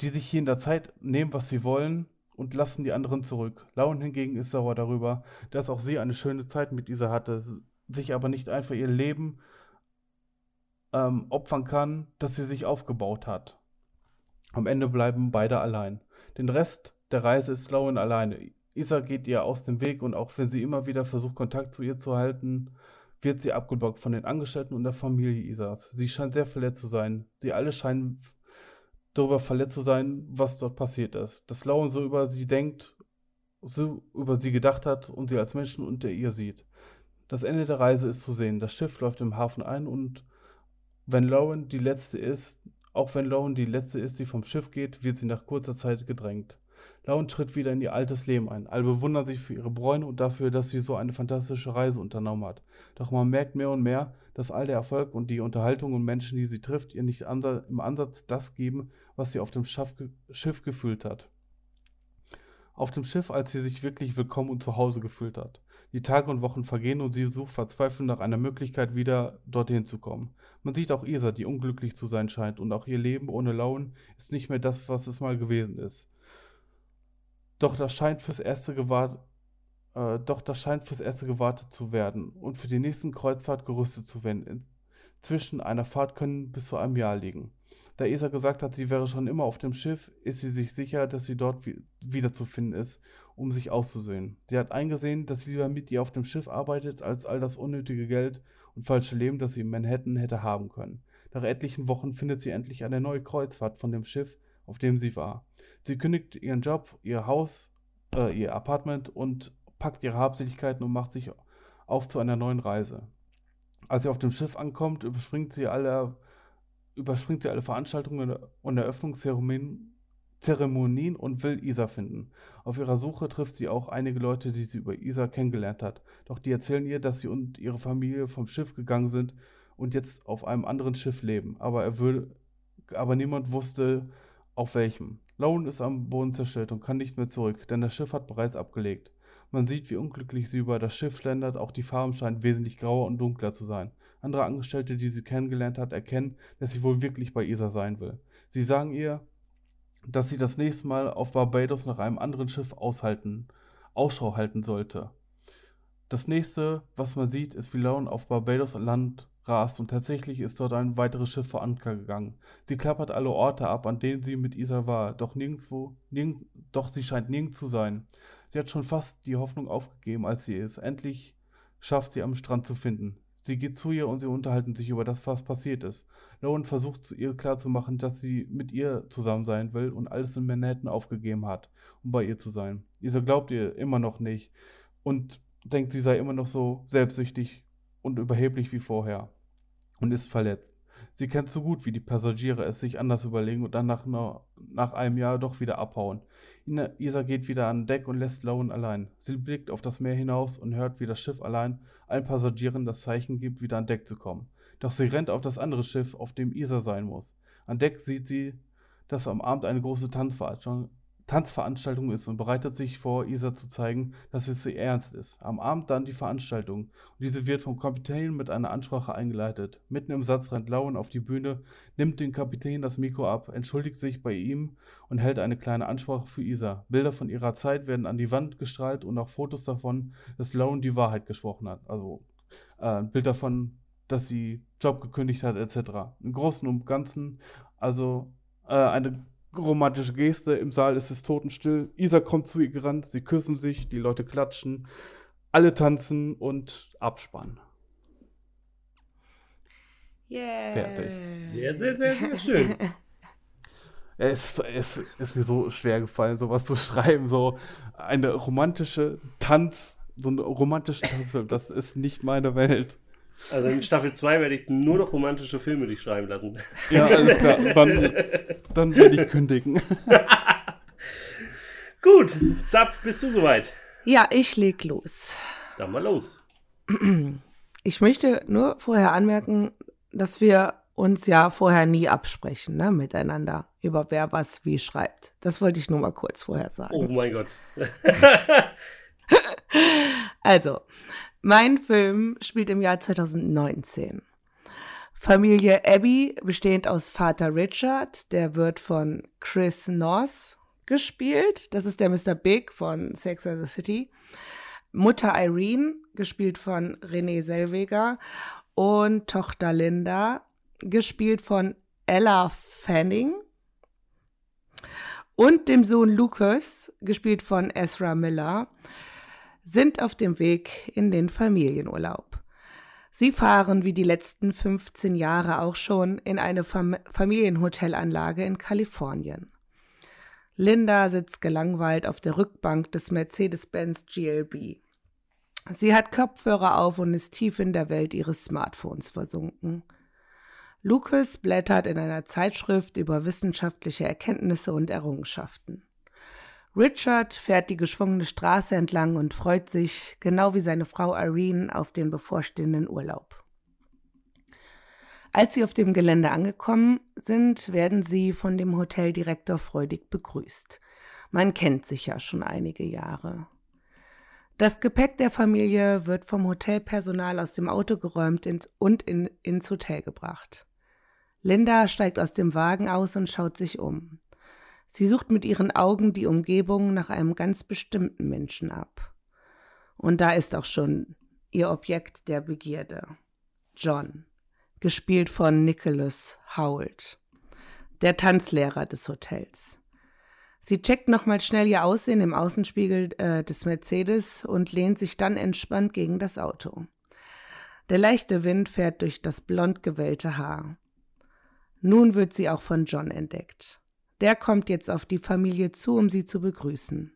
die sich hier in der Zeit nehmen, was sie wollen und lassen die anderen zurück. Laun hingegen ist sauer darüber, dass auch sie eine schöne Zeit mit dieser hatte, sich aber nicht einfach ihr Leben ähm, opfern kann, das sie sich aufgebaut hat. Am Ende bleiben beide allein. Den Rest der Reise ist Lauen alleine. Isa geht ihr aus dem Weg und auch wenn sie immer wieder versucht, Kontakt zu ihr zu halten, wird sie abgeblockt von den Angestellten und der Familie Isas. Sie scheint sehr verletzt zu sein. Sie alle scheinen darüber verletzt zu sein, was dort passiert ist. Dass Lauren so über sie denkt, so über sie gedacht hat und sie als Menschen unter ihr sieht. Das Ende der Reise ist zu sehen. Das Schiff läuft im Hafen ein und wenn Lauren die letzte ist, auch wenn Lauren die letzte ist, die vom Schiff geht, wird sie nach kurzer Zeit gedrängt. Laun tritt wieder in ihr altes Leben ein. Alle bewundern sich für ihre Bräune und dafür, dass sie so eine fantastische Reise unternommen hat. Doch man merkt mehr und mehr, dass all der Erfolg und die Unterhaltung und Menschen, die sie trifft, ihr nicht im Ansatz das geben, was sie auf dem Schiff gefühlt hat. Auf dem Schiff, als sie sich wirklich willkommen und zu Hause gefühlt hat. Die Tage und Wochen vergehen und sie sucht verzweifelt nach einer Möglichkeit, wieder dorthin zu kommen. Man sieht auch Isa, die unglücklich zu sein scheint, und auch ihr Leben ohne Lauen ist nicht mehr das, was es mal gewesen ist. Doch das scheint fürs erste gewartet, äh, doch das scheint fürs erste gewartet zu werden und für die nächsten Kreuzfahrt gerüstet zu werden. Zwischen einer Fahrt können bis zu einem Jahr liegen. Da Esa gesagt hat, sie wäre schon immer auf dem Schiff, ist sie sich sicher, dass sie dort wiederzufinden ist, um sich auszusehen. Sie hat eingesehen, dass sie lieber mit ihr auf dem Schiff arbeitet, als all das unnötige Geld und falsche Leben, das sie in Manhattan hätte haben können. Nach etlichen Wochen findet sie endlich eine neue Kreuzfahrt von dem Schiff, auf dem sie war. Sie kündigt ihren Job, ihr Haus, äh, ihr Apartment und packt ihre Habseligkeiten und macht sich auf zu einer neuen Reise. Als sie auf dem Schiff ankommt, überspringt sie alle, überspringt sie alle Veranstaltungen und Eröffnungszeremonien Zeremonien und will Isa finden. Auf ihrer Suche trifft sie auch einige Leute, die sie über Isa kennengelernt hat. Doch die erzählen ihr, dass sie und ihre Familie vom Schiff gegangen sind und jetzt auf einem anderen Schiff leben. Aber er würde, aber niemand wusste, auf welchem. Lauren ist am Boden zerstört und kann nicht mehr zurück, denn das Schiff hat bereits abgelegt. Man sieht, wie unglücklich sie über das Schiff schlendert, auch die Farben scheinen wesentlich grauer und dunkler zu sein. Andere Angestellte, die sie kennengelernt hat, erkennen, dass sie wohl wirklich bei Isa sein will. Sie sagen ihr, dass sie das nächste Mal auf Barbados nach einem anderen Schiff aushalten, Ausschau halten sollte. Das nächste, was man sieht, ist, wie Lauren auf Barbados Land rast und tatsächlich ist dort ein weiteres Schiff vor Anker gegangen. Sie klappert alle Orte ab, an denen sie mit Isa war, doch nirgendwo, nirgend, doch sie scheint nirgends zu sein. Sie hat schon fast die Hoffnung aufgegeben, als sie es endlich schafft, sie am Strand zu finden. Sie geht zu ihr und sie unterhalten sich über das, was passiert ist. Lowen versucht zu ihr klarzumachen, dass sie mit ihr zusammen sein will und alles in Manhattan aufgegeben hat, um bei ihr zu sein. Isa glaubt ihr immer noch nicht und denkt, sie sei immer noch so selbstsüchtig und überheblich wie vorher und ist verletzt. Sie kennt so gut, wie die Passagiere es sich anders überlegen und dann nach, nach einem Jahr doch wieder abhauen. Isa geht wieder an Deck und lässt Lowen allein. Sie blickt auf das Meer hinaus und hört, wie das Schiff allein allen Passagieren das Zeichen gibt, wieder an Deck zu kommen. Doch sie rennt auf das andere Schiff, auf dem Isa sein muss. An Deck sieht sie, dass am Abend eine große Tanzveranstaltung Tanzveranstaltung ist und bereitet sich vor, Isa zu zeigen, dass es ihr ernst ist. Am Abend dann die Veranstaltung und diese wird vom Kapitän mit einer Ansprache eingeleitet. Mitten im Satz rennt Lauen auf die Bühne, nimmt dem Kapitän das Mikro ab, entschuldigt sich bei ihm und hält eine kleine Ansprache für Isa. Bilder von ihrer Zeit werden an die Wand gestrahlt und auch Fotos davon, dass Lauen die Wahrheit gesprochen hat. Also äh, ein Bild davon, dass sie Job gekündigt hat, etc. Im Großen und Ganzen also äh, eine romantische Geste. Im Saal ist es totenstill. Isa kommt zu ihr gerannt, sie küssen sich, die Leute klatschen, alle tanzen und abspannen. Yeah. Fertig. Sehr, sehr, sehr, sehr schön. [laughs] Es, es ist mir so schwer gefallen, sowas zu schreiben. So eine romantische Tanz, so eine romantische Tanzfilm, das ist nicht meine Welt. Also in Staffel 2 werde ich nur noch romantische Filme dich schreiben lassen. Ja, alles klar. Dann, [laughs] dann werde ich kündigen. [laughs] Gut, Sab, bist du soweit? Ja, ich leg los. Dann mal los. Ich möchte nur vorher anmerken, dass wir uns ja vorher nie absprechen, ne, miteinander, über wer was wie schreibt. Das wollte ich nur mal kurz vorher sagen. Oh mein Gott. [laughs] Also, mein Film spielt im Jahr 2019. Familie Abby, bestehend aus Vater Richard, der wird von Chris North gespielt. Das ist der Mr. Big von Sex and the City. Mutter Irene, gespielt von Renee Selweger. Und Tochter Linda, gespielt von Ella Fanning. Und dem Sohn Lucas, gespielt von Ezra Miller sind auf dem Weg in den Familienurlaub. Sie fahren wie die letzten 15 Jahre auch schon in eine Fam Familienhotelanlage in Kalifornien. Linda sitzt gelangweilt auf der Rückbank des Mercedes-Benz GLB. Sie hat Kopfhörer auf und ist tief in der Welt ihres Smartphones versunken. Lucas blättert in einer Zeitschrift über wissenschaftliche Erkenntnisse und Errungenschaften. Richard fährt die geschwungene Straße entlang und freut sich, genau wie seine Frau Irene, auf den bevorstehenden Urlaub. Als sie auf dem Gelände angekommen sind, werden sie von dem Hoteldirektor freudig begrüßt. Man kennt sich ja schon einige Jahre. Das Gepäck der Familie wird vom Hotelpersonal aus dem Auto geräumt und in, ins Hotel gebracht. Linda steigt aus dem Wagen aus und schaut sich um. Sie sucht mit ihren Augen die Umgebung nach einem ganz bestimmten Menschen ab. Und da ist auch schon ihr Objekt der Begierde. John, gespielt von Nicholas Howard, der Tanzlehrer des Hotels. Sie checkt nochmal schnell ihr Aussehen im Außenspiegel äh, des Mercedes und lehnt sich dann entspannt gegen das Auto. Der leichte Wind fährt durch das blond gewellte Haar. Nun wird sie auch von John entdeckt. Der kommt jetzt auf die Familie zu, um sie zu begrüßen.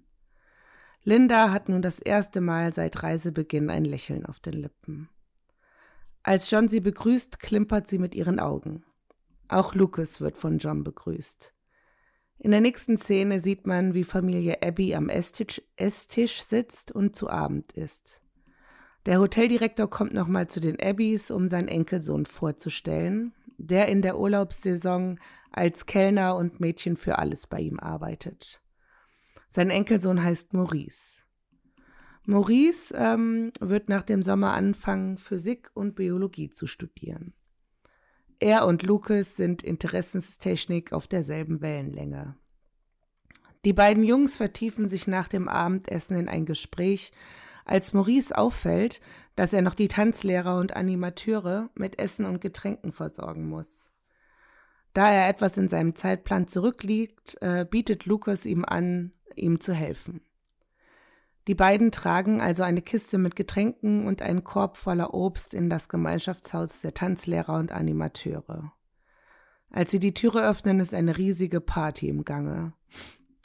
Linda hat nun das erste Mal seit Reisebeginn ein Lächeln auf den Lippen. Als John sie begrüßt, klimpert sie mit ihren Augen. Auch Lucas wird von John begrüßt. In der nächsten Szene sieht man, wie Familie Abby am Esstisch, Esstisch sitzt und zu Abend isst. Der Hoteldirektor kommt nochmal zu den Abbys, um seinen Enkelsohn vorzustellen, der in der Urlaubssaison als Kellner und Mädchen für alles bei ihm arbeitet. Sein Enkelsohn heißt Maurice. Maurice ähm, wird nach dem Sommer anfangen, Physik und Biologie zu studieren. Er und Lucas sind Interessenstechnik auf derselben Wellenlänge. Die beiden Jungs vertiefen sich nach dem Abendessen in ein Gespräch, als Maurice auffällt, dass er noch die Tanzlehrer und Animateure mit Essen und Getränken versorgen muss. Da er etwas in seinem Zeitplan zurückliegt, äh, bietet Lukas ihm an, ihm zu helfen. Die beiden tragen also eine Kiste mit Getränken und einen Korb voller Obst in das Gemeinschaftshaus der Tanzlehrer und Animateure. Als sie die Türe öffnen, ist eine riesige Party im Gange.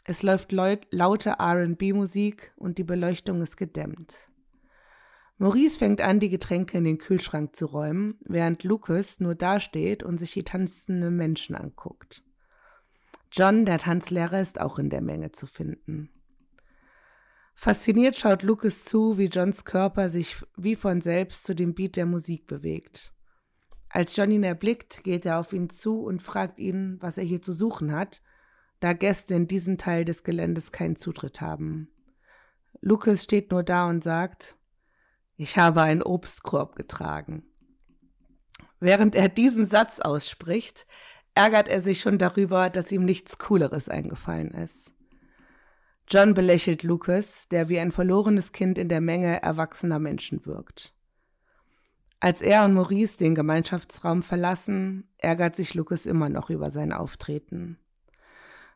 Es läuft laute RB-Musik und die Beleuchtung ist gedämmt. Maurice fängt an, die Getränke in den Kühlschrank zu räumen, während Lucas nur dasteht und sich die tanzenden Menschen anguckt. John, der Tanzlehrer, ist auch in der Menge zu finden. Fasziniert schaut Lucas zu, wie Johns Körper sich wie von selbst zu dem Beat der Musik bewegt. Als John ihn erblickt, geht er auf ihn zu und fragt ihn, was er hier zu suchen hat, da Gäste in diesem Teil des Geländes keinen Zutritt haben. Lucas steht nur da und sagt, ich habe einen Obstkorb getragen. Während er diesen Satz ausspricht, ärgert er sich schon darüber, dass ihm nichts Cooleres eingefallen ist. John belächelt Lucas, der wie ein verlorenes Kind in der Menge erwachsener Menschen wirkt. Als er und Maurice den Gemeinschaftsraum verlassen, ärgert sich Lucas immer noch über sein Auftreten.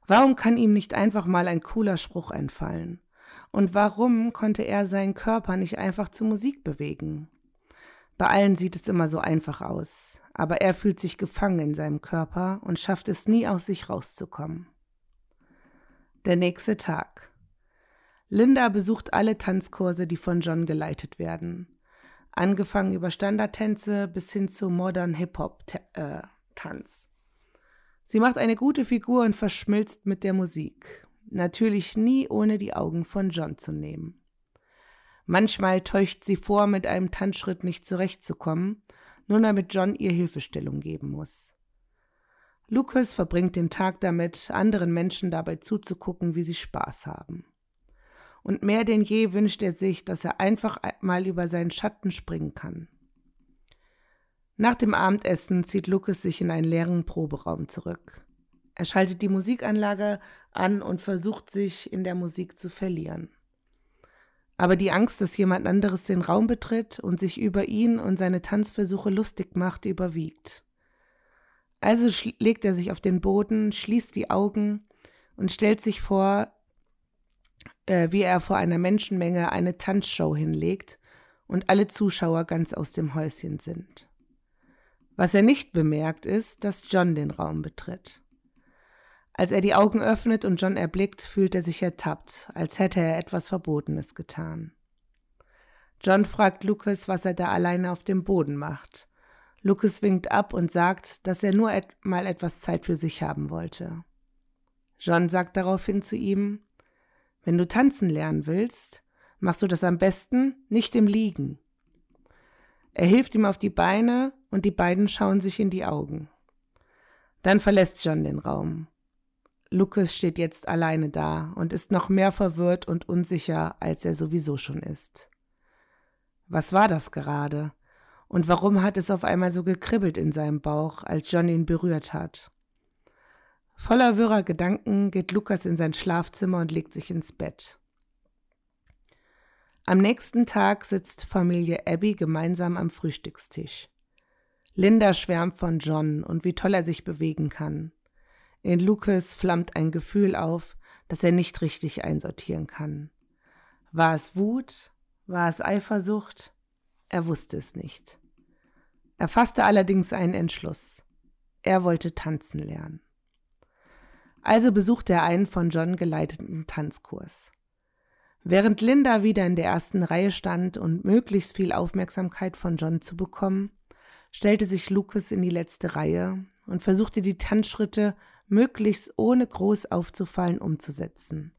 Warum kann ihm nicht einfach mal ein cooler Spruch einfallen? Und warum konnte er seinen Körper nicht einfach zur Musik bewegen? Bei allen sieht es immer so einfach aus, aber er fühlt sich gefangen in seinem Körper und schafft es nie aus sich rauszukommen. Der nächste Tag. Linda besucht alle Tanzkurse, die von John geleitet werden. Angefangen über Standardtänze bis hin zu Modern Hip-Hop-Tanz. Sie macht eine gute Figur und verschmilzt mit der Musik. Natürlich nie ohne die Augen von John zu nehmen. Manchmal täuscht sie vor, mit einem Tanzschritt nicht zurechtzukommen, nur damit John ihr Hilfestellung geben muss. Lucas verbringt den Tag damit, anderen Menschen dabei zuzugucken, wie sie Spaß haben. Und mehr denn je wünscht er sich, dass er einfach mal über seinen Schatten springen kann. Nach dem Abendessen zieht Lucas sich in einen leeren Proberaum zurück. Er schaltet die Musikanlage an und versucht sich in der Musik zu verlieren. Aber die Angst, dass jemand anderes den Raum betritt und sich über ihn und seine Tanzversuche lustig macht, überwiegt. Also legt er sich auf den Boden, schließt die Augen und stellt sich vor, äh, wie er vor einer Menschenmenge eine Tanzshow hinlegt und alle Zuschauer ganz aus dem Häuschen sind. Was er nicht bemerkt, ist, dass John den Raum betritt. Als er die Augen öffnet und John erblickt, fühlt er sich ertappt, als hätte er etwas Verbotenes getan. John fragt Lucas, was er da alleine auf dem Boden macht, Lucas winkt ab und sagt, dass er nur et mal etwas Zeit für sich haben wollte. John sagt daraufhin zu ihm, wenn du tanzen lernen willst, machst du das am besten nicht im Liegen. Er hilft ihm auf die Beine und die beiden schauen sich in die Augen. Dann verlässt John den Raum. Lucas steht jetzt alleine da und ist noch mehr verwirrt und unsicher, als er sowieso schon ist. Was war das gerade? Und warum hat es auf einmal so gekribbelt in seinem Bauch, als John ihn berührt hat? Voller wirrer Gedanken geht Lukas in sein Schlafzimmer und legt sich ins Bett. Am nächsten Tag sitzt Familie Abby gemeinsam am Frühstückstisch. Linda schwärmt von John und wie toll er sich bewegen kann. In Lucas flammt ein Gefühl auf, das er nicht richtig einsortieren kann. War es Wut? War es Eifersucht? Er wusste es nicht. Er fasste allerdings einen Entschluss. Er wollte tanzen lernen. Also besuchte er einen von John geleiteten Tanzkurs. Während Linda wieder in der ersten Reihe stand und möglichst viel Aufmerksamkeit von John zu bekommen, stellte sich Lucas in die letzte Reihe und versuchte die Tanzschritte möglichst ohne groß aufzufallen umzusetzen.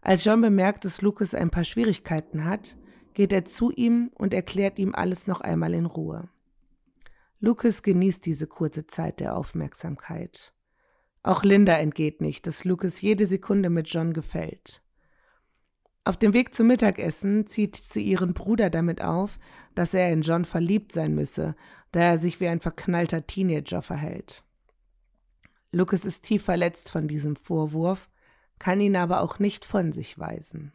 Als John bemerkt, dass Lucas ein paar Schwierigkeiten hat, geht er zu ihm und erklärt ihm alles noch einmal in Ruhe. Lucas genießt diese kurze Zeit der Aufmerksamkeit. Auch Linda entgeht nicht, dass Lucas jede Sekunde mit John gefällt. Auf dem Weg zum Mittagessen zieht sie ihren Bruder damit auf, dass er in John verliebt sein müsse, da er sich wie ein verknallter Teenager verhält. Lucas ist tief verletzt von diesem Vorwurf, kann ihn aber auch nicht von sich weisen.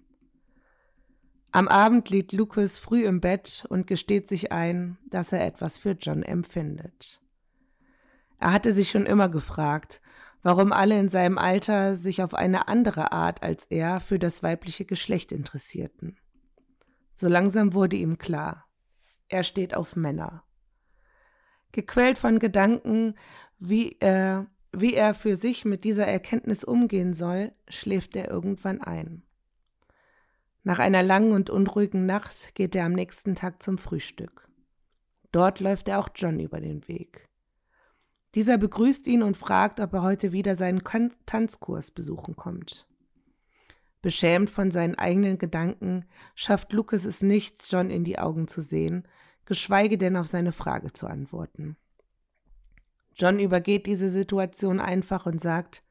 Am Abend liegt Lucas früh im Bett und gesteht sich ein, dass er etwas für John empfindet. Er hatte sich schon immer gefragt, warum alle in seinem Alter sich auf eine andere Art als er für das weibliche Geschlecht interessierten. So langsam wurde ihm klar, er steht auf Männer. Gequält von Gedanken, wie er, wie er für sich mit dieser Erkenntnis umgehen soll, schläft er irgendwann ein. Nach einer langen und unruhigen Nacht geht er am nächsten Tag zum Frühstück. Dort läuft er auch John über den Weg. Dieser begrüßt ihn und fragt, ob er heute wieder seinen Tanzkurs besuchen kommt. Beschämt von seinen eigenen Gedanken schafft Lucas es nicht, John in die Augen zu sehen, geschweige denn auf seine Frage zu antworten. John übergeht diese Situation einfach und sagt,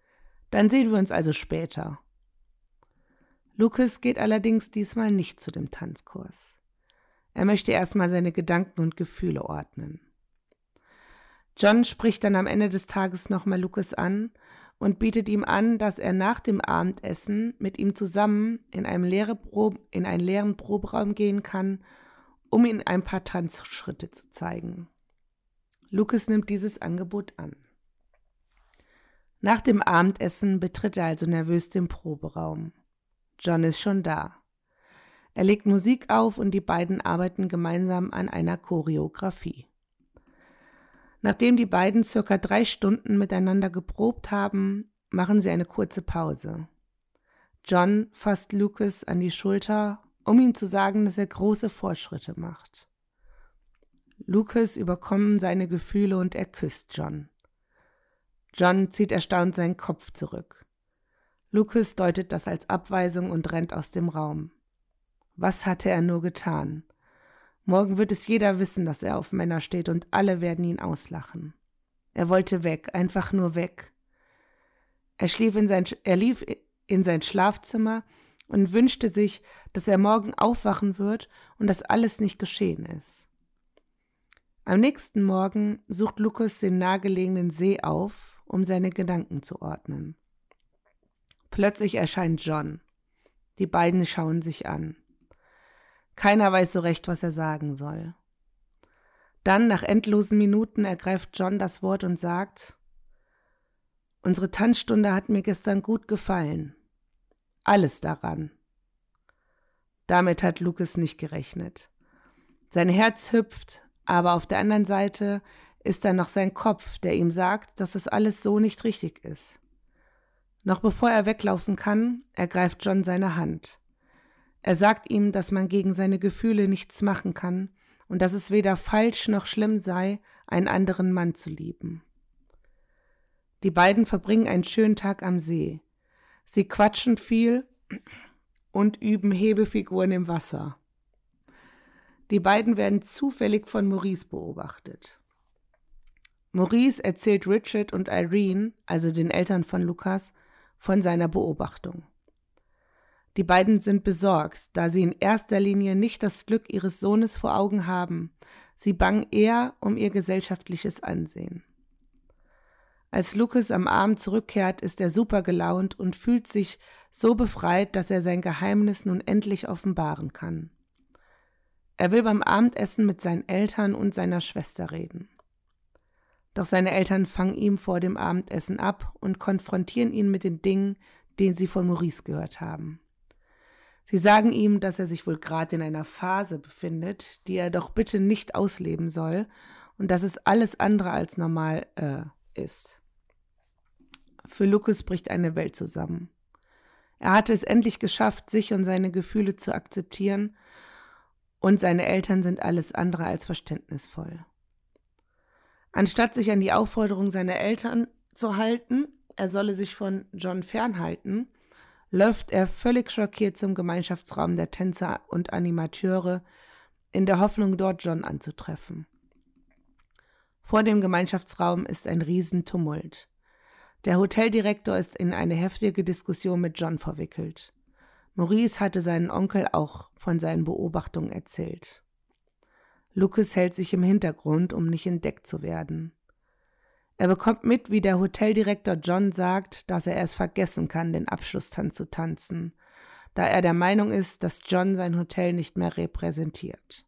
dann sehen wir uns also später. Lucas geht allerdings diesmal nicht zu dem Tanzkurs. Er möchte erstmal seine Gedanken und Gefühle ordnen. John spricht dann am Ende des Tages nochmal Lucas an und bietet ihm an, dass er nach dem Abendessen mit ihm zusammen in, einem leere Probe, in einen leeren Proberaum gehen kann, um ihm ein paar Tanzschritte zu zeigen. Lucas nimmt dieses Angebot an. Nach dem Abendessen betritt er also nervös den Proberaum. John ist schon da. Er legt Musik auf und die beiden arbeiten gemeinsam an einer Choreografie. Nachdem die beiden circa drei Stunden miteinander geprobt haben, machen sie eine kurze Pause. John fasst Lucas an die Schulter, um ihm zu sagen, dass er große Fortschritte macht. Lucas überkommen seine Gefühle und er küsst John. John zieht erstaunt seinen Kopf zurück. Lucas deutet das als Abweisung und rennt aus dem Raum. Was hatte er nur getan? Morgen wird es jeder wissen, dass er auf Männer steht und alle werden ihn auslachen. Er wollte weg, einfach nur weg. Er, schlief in sein, er lief in sein Schlafzimmer und wünschte sich, dass er morgen aufwachen wird und dass alles nicht geschehen ist. Am nächsten Morgen sucht Lukas den nahegelegenen See auf, um seine Gedanken zu ordnen. Plötzlich erscheint John. Die beiden schauen sich an. Keiner weiß so recht, was er sagen soll. Dann, nach endlosen Minuten, ergreift John das Wort und sagt Unsere Tanzstunde hat mir gestern gut gefallen. Alles daran. Damit hat Lucas nicht gerechnet. Sein Herz hüpft, aber auf der anderen Seite ist da noch sein Kopf, der ihm sagt, dass es alles so nicht richtig ist. Noch bevor er weglaufen kann, ergreift John seine Hand. Er sagt ihm, dass man gegen seine Gefühle nichts machen kann und dass es weder falsch noch schlimm sei, einen anderen Mann zu lieben. Die beiden verbringen einen schönen Tag am See. Sie quatschen viel und üben Hebefiguren im Wasser. Die beiden werden zufällig von Maurice beobachtet. Maurice erzählt Richard und Irene, also den Eltern von Lukas, von seiner Beobachtung. Die beiden sind besorgt, da sie in erster Linie nicht das Glück ihres Sohnes vor Augen haben, sie bangen eher um ihr gesellschaftliches Ansehen. Als Lucas am Abend zurückkehrt, ist er super gelaunt und fühlt sich so befreit, dass er sein Geheimnis nun endlich offenbaren kann. Er will beim Abendessen mit seinen Eltern und seiner Schwester reden. Doch seine Eltern fangen ihm vor dem Abendessen ab und konfrontieren ihn mit den Dingen, den sie von Maurice gehört haben. Sie sagen ihm, dass er sich wohl gerade in einer Phase befindet, die er doch bitte nicht ausleben soll und dass es alles andere als normal äh, ist. Für Lucas bricht eine Welt zusammen. Er hatte es endlich geschafft, sich und seine Gefühle zu akzeptieren, und seine Eltern sind alles andere als verständnisvoll. Anstatt sich an die Aufforderung seiner Eltern zu halten, er solle sich von John fernhalten, läuft er völlig schockiert zum Gemeinschaftsraum der Tänzer und Animateure, in der Hoffnung, dort John anzutreffen. Vor dem Gemeinschaftsraum ist ein Riesentumult. Der Hoteldirektor ist in eine heftige Diskussion mit John verwickelt. Maurice hatte seinen Onkel auch von seinen Beobachtungen erzählt. Lucas hält sich im Hintergrund, um nicht entdeckt zu werden. Er bekommt mit, wie der Hoteldirektor John sagt, dass er es vergessen kann, den Abschlusstanz zu tanzen, da er der Meinung ist, dass John sein Hotel nicht mehr repräsentiert.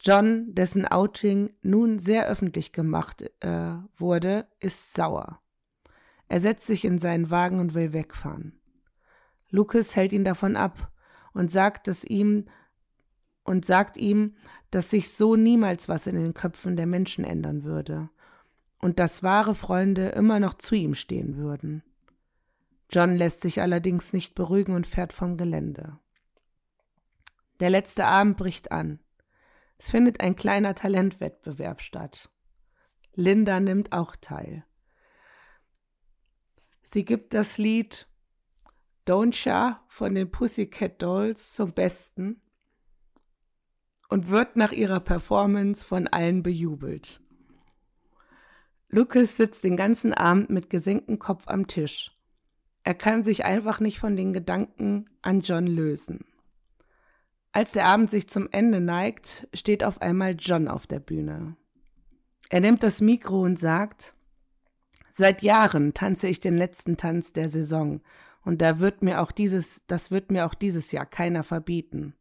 John, dessen Outing nun sehr öffentlich gemacht äh, wurde, ist sauer. Er setzt sich in seinen Wagen und will wegfahren. Lucas hält ihn davon ab und sagt, dass ihm und sagt ihm, dass sich so niemals was in den Köpfen der Menschen ändern würde und dass wahre Freunde immer noch zu ihm stehen würden. John lässt sich allerdings nicht beruhigen und fährt vom Gelände. Der letzte Abend bricht an. Es findet ein kleiner Talentwettbewerb statt. Linda nimmt auch teil. Sie gibt das Lied Don't Sha von den Pussycat Dolls zum Besten und wird nach ihrer Performance von allen bejubelt. Lucas sitzt den ganzen Abend mit gesenktem Kopf am Tisch. Er kann sich einfach nicht von den Gedanken an John lösen. Als der Abend sich zum Ende neigt, steht auf einmal John auf der Bühne. Er nimmt das Mikro und sagt, Seit Jahren tanze ich den letzten Tanz der Saison und da wird mir auch dieses, das wird mir auch dieses Jahr keiner verbieten.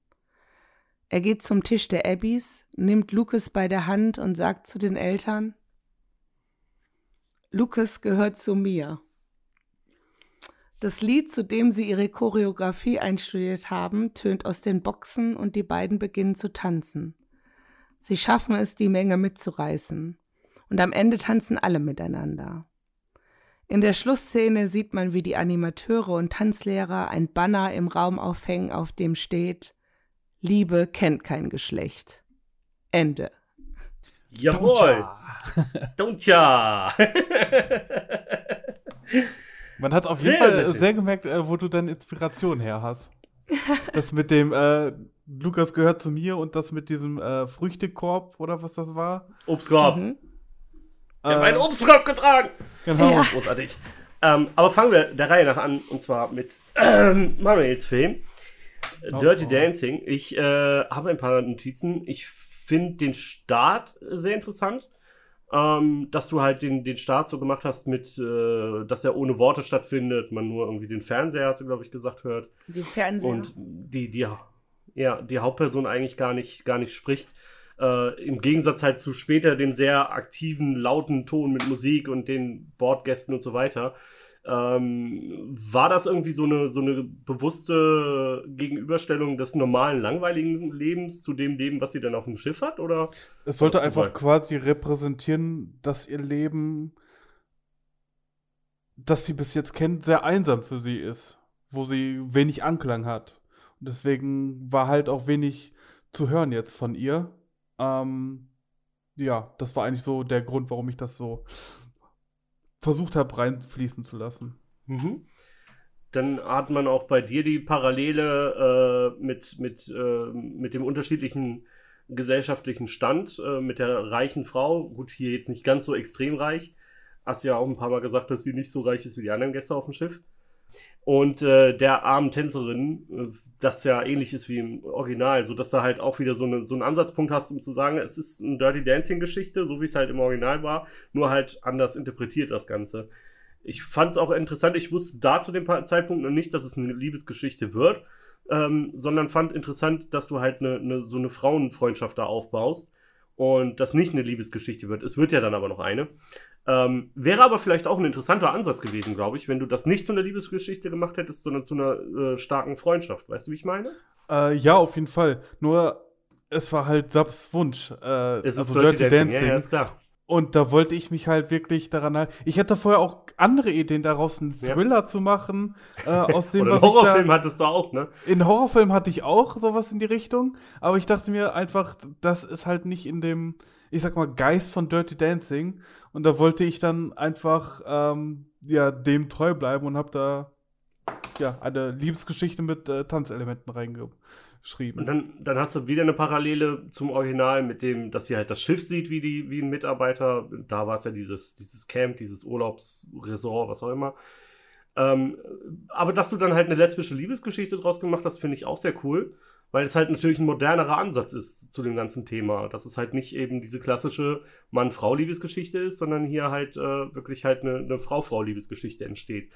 Er geht zum Tisch der Abbys, nimmt Lucas bei der Hand und sagt zu den Eltern, Lucas gehört zu mir. Das Lied, zu dem sie ihre Choreografie einstudiert haben, tönt aus den Boxen und die beiden beginnen zu tanzen. Sie schaffen es, die Menge mitzureißen. Und am Ende tanzen alle miteinander. In der Schlussszene sieht man, wie die Animateure und Tanzlehrer ein Banner im Raum aufhängen, auf dem steht Liebe kennt kein Geschlecht. Ende. Jawohl! Don'tcha! [laughs] Man hat auf jeden Sehr, Fall sehr sehr gemerkt, äh, wo du deine Inspiration her hast. das mit dem, äh, Lukas gehört zu mir und das mit diesem äh, Früchtekorb oder was das war. Obstkorb. Mhm. Wir haben Äh, einen Obstkorb getragen. Genau. Ja. Großartig. Ähm, aber fangen wir der Reihe nach an, und zwar mit ähm, Manuels Film. Oh, Dirty oh. Dancing. Ich äh, habe ein paar Notizen. Ich finde den Start sehr interessant. Ähm, dass du halt den, den Start so gemacht hast mit, äh, dass er ohne Worte stattfindet, man nur irgendwie den Fernseher, hast du, glaube ich, gesagt, hört. Die Fernseher. Und die, die, ja, die Hauptperson eigentlich gar nicht, gar nicht spricht. Äh, Im Gegensatz halt zu später dem sehr aktiven, lauten Ton mit Musik und den Bordgästen und so weiter. Ähm, war das irgendwie so eine, so eine bewusste Gegenüberstellung des normalen, langweiligen Lebens zu dem Leben, was sie dann auf dem Schiff hat? Oder? Es sollte einfach Zufall? quasi repräsentieren, dass ihr Leben, das sie bis jetzt kennt, sehr einsam für sie ist, wo sie wenig Anklang hat. Und deswegen war halt auch wenig zu hören jetzt von ihr. Ähm, ja, das war eigentlich so der Grund, warum ich das so versucht habe, reinfließen zu lassen. Mhm. Dann hat man auch bei dir die Parallele äh, mit, mit, äh, mit dem unterschiedlichen gesellschaftlichen Stand, äh, mit der reichen Frau. Gut, hier jetzt nicht ganz so extrem reich. Hast ja auch ein paar Mal gesagt, dass sie nicht so reich ist wie die anderen Gäste auf dem Schiff. Und äh, der armen Tänzerin, äh, das ja ähnlich ist wie im Original, sodass du halt auch wieder so, eine, so einen Ansatzpunkt hast, um zu sagen, es ist eine Dirty Dancing-Geschichte, so wie es halt im Original war, nur halt anders interpretiert das Ganze. Ich fand es auch interessant, ich wusste da zu dem Zeitpunkt noch nicht, dass es eine Liebesgeschichte wird, ähm, sondern fand interessant, dass du halt eine, eine, so eine Frauenfreundschaft da aufbaust und das nicht eine Liebesgeschichte wird. Es wird ja dann aber noch eine. Ähm, wäre aber vielleicht auch ein interessanter Ansatz gewesen, glaube ich, wenn du das nicht zu einer Liebesgeschichte gemacht hättest, sondern zu einer äh, starken Freundschaft. Weißt du, wie ich meine? Äh, ja, auf jeden Fall. Nur, es war halt Saps Wunsch. Äh, Es also Dirty Dancing. Ja, ja, ist klar. Und da wollte ich mich halt wirklich daran halten. Ich hatte vorher auch andere Ideen daraus, einen Ja. Thriller zu machen, äh, [laughs] aus dem, Oder was ich da, Horrorfilm hattest du auch, ne? In Horrorfilm hatte ich auch sowas in die Richtung, aber ich dachte mir einfach, das ist halt nicht in dem, ich sag mal, Geist von Dirty Dancing. Und da wollte ich dann einfach, ähm, ja, dem treu bleiben und habe da, ja, eine Liebesgeschichte mit äh, Tanzelementen reingeschrieben. Und dann, dann hast du wieder eine Parallele zum Original mit dem, dass sie halt das Schiff sieht wie, die, wie ein Mitarbeiter. Da war es ja dieses, dieses Camp, dieses Urlaubsresort, was auch immer. Ähm, aber dass du dann halt eine lesbische Liebesgeschichte draus gemacht hast, finde ich auch sehr cool, weil es halt natürlich ein modernerer Ansatz ist zu dem ganzen Thema. Dass es halt nicht eben diese klassische Mann-Frau-Liebesgeschichte ist, sondern hier halt äh, wirklich halt eine, eine Frau-Frau-Liebesgeschichte entsteht.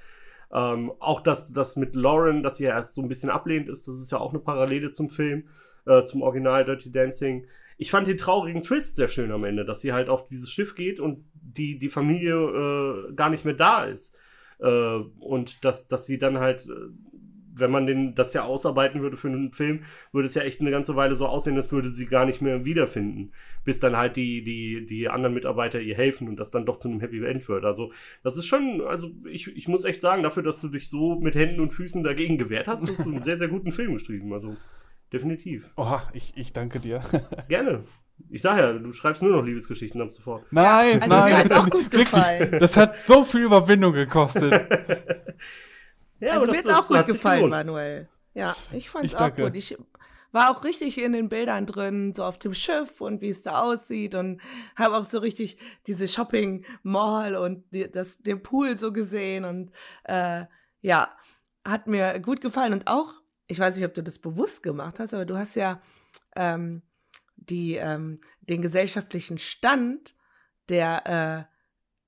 Ähm, auch das, das mit Lauren, das sie ja erst so ein bisschen ablehnt ist, das ist ja auch eine Parallele zum Film, äh, zum Original Dirty Dancing. Ich fand den traurigen Twist sehr schön am Ende, dass sie halt auf dieses Schiff geht und die, die Familie äh, gar nicht mehr da ist. Äh, und dass, dass sie dann halt, äh, wenn man den, das ja ausarbeiten würde für einen Film, würde es ja echt eine ganze Weile so aussehen, als würde sie gar nicht mehr wiederfinden. Bis dann halt die, die, die anderen Mitarbeiter ihr helfen und das dann doch zu einem Happy End wird. Also, das ist schon, also ich, ich muss echt sagen, dafür, dass du dich so mit Händen und Füßen dagegen gewehrt hast, hast du einen sehr, sehr guten Film geschrieben. Also, definitiv. Oha, ich, ich danke dir. [laughs] Gerne. Ich sag ja, du schreibst nur noch Liebesgeschichten ab sofort. Nein, Also nein, mir hat's auch gut nicht. Wirklich, gefallen. Das hat so viel Überwindung gekostet. [laughs] Ja, also aber mir das- ist auch gut gefallen. Manuel. Ja, ich fand es auch gut. Ich war auch richtig in den Bildern drin, so auf dem Schiff und wie es da aussieht und habe auch so richtig diese Shopping Mall und die, das, den Pool so gesehen und äh, ja, hat mir gut gefallen und auch, ich weiß nicht, ob du das bewusst gemacht hast, aber du hast ja ähm, die, ähm, den gesellschaftlichen Stand der, äh,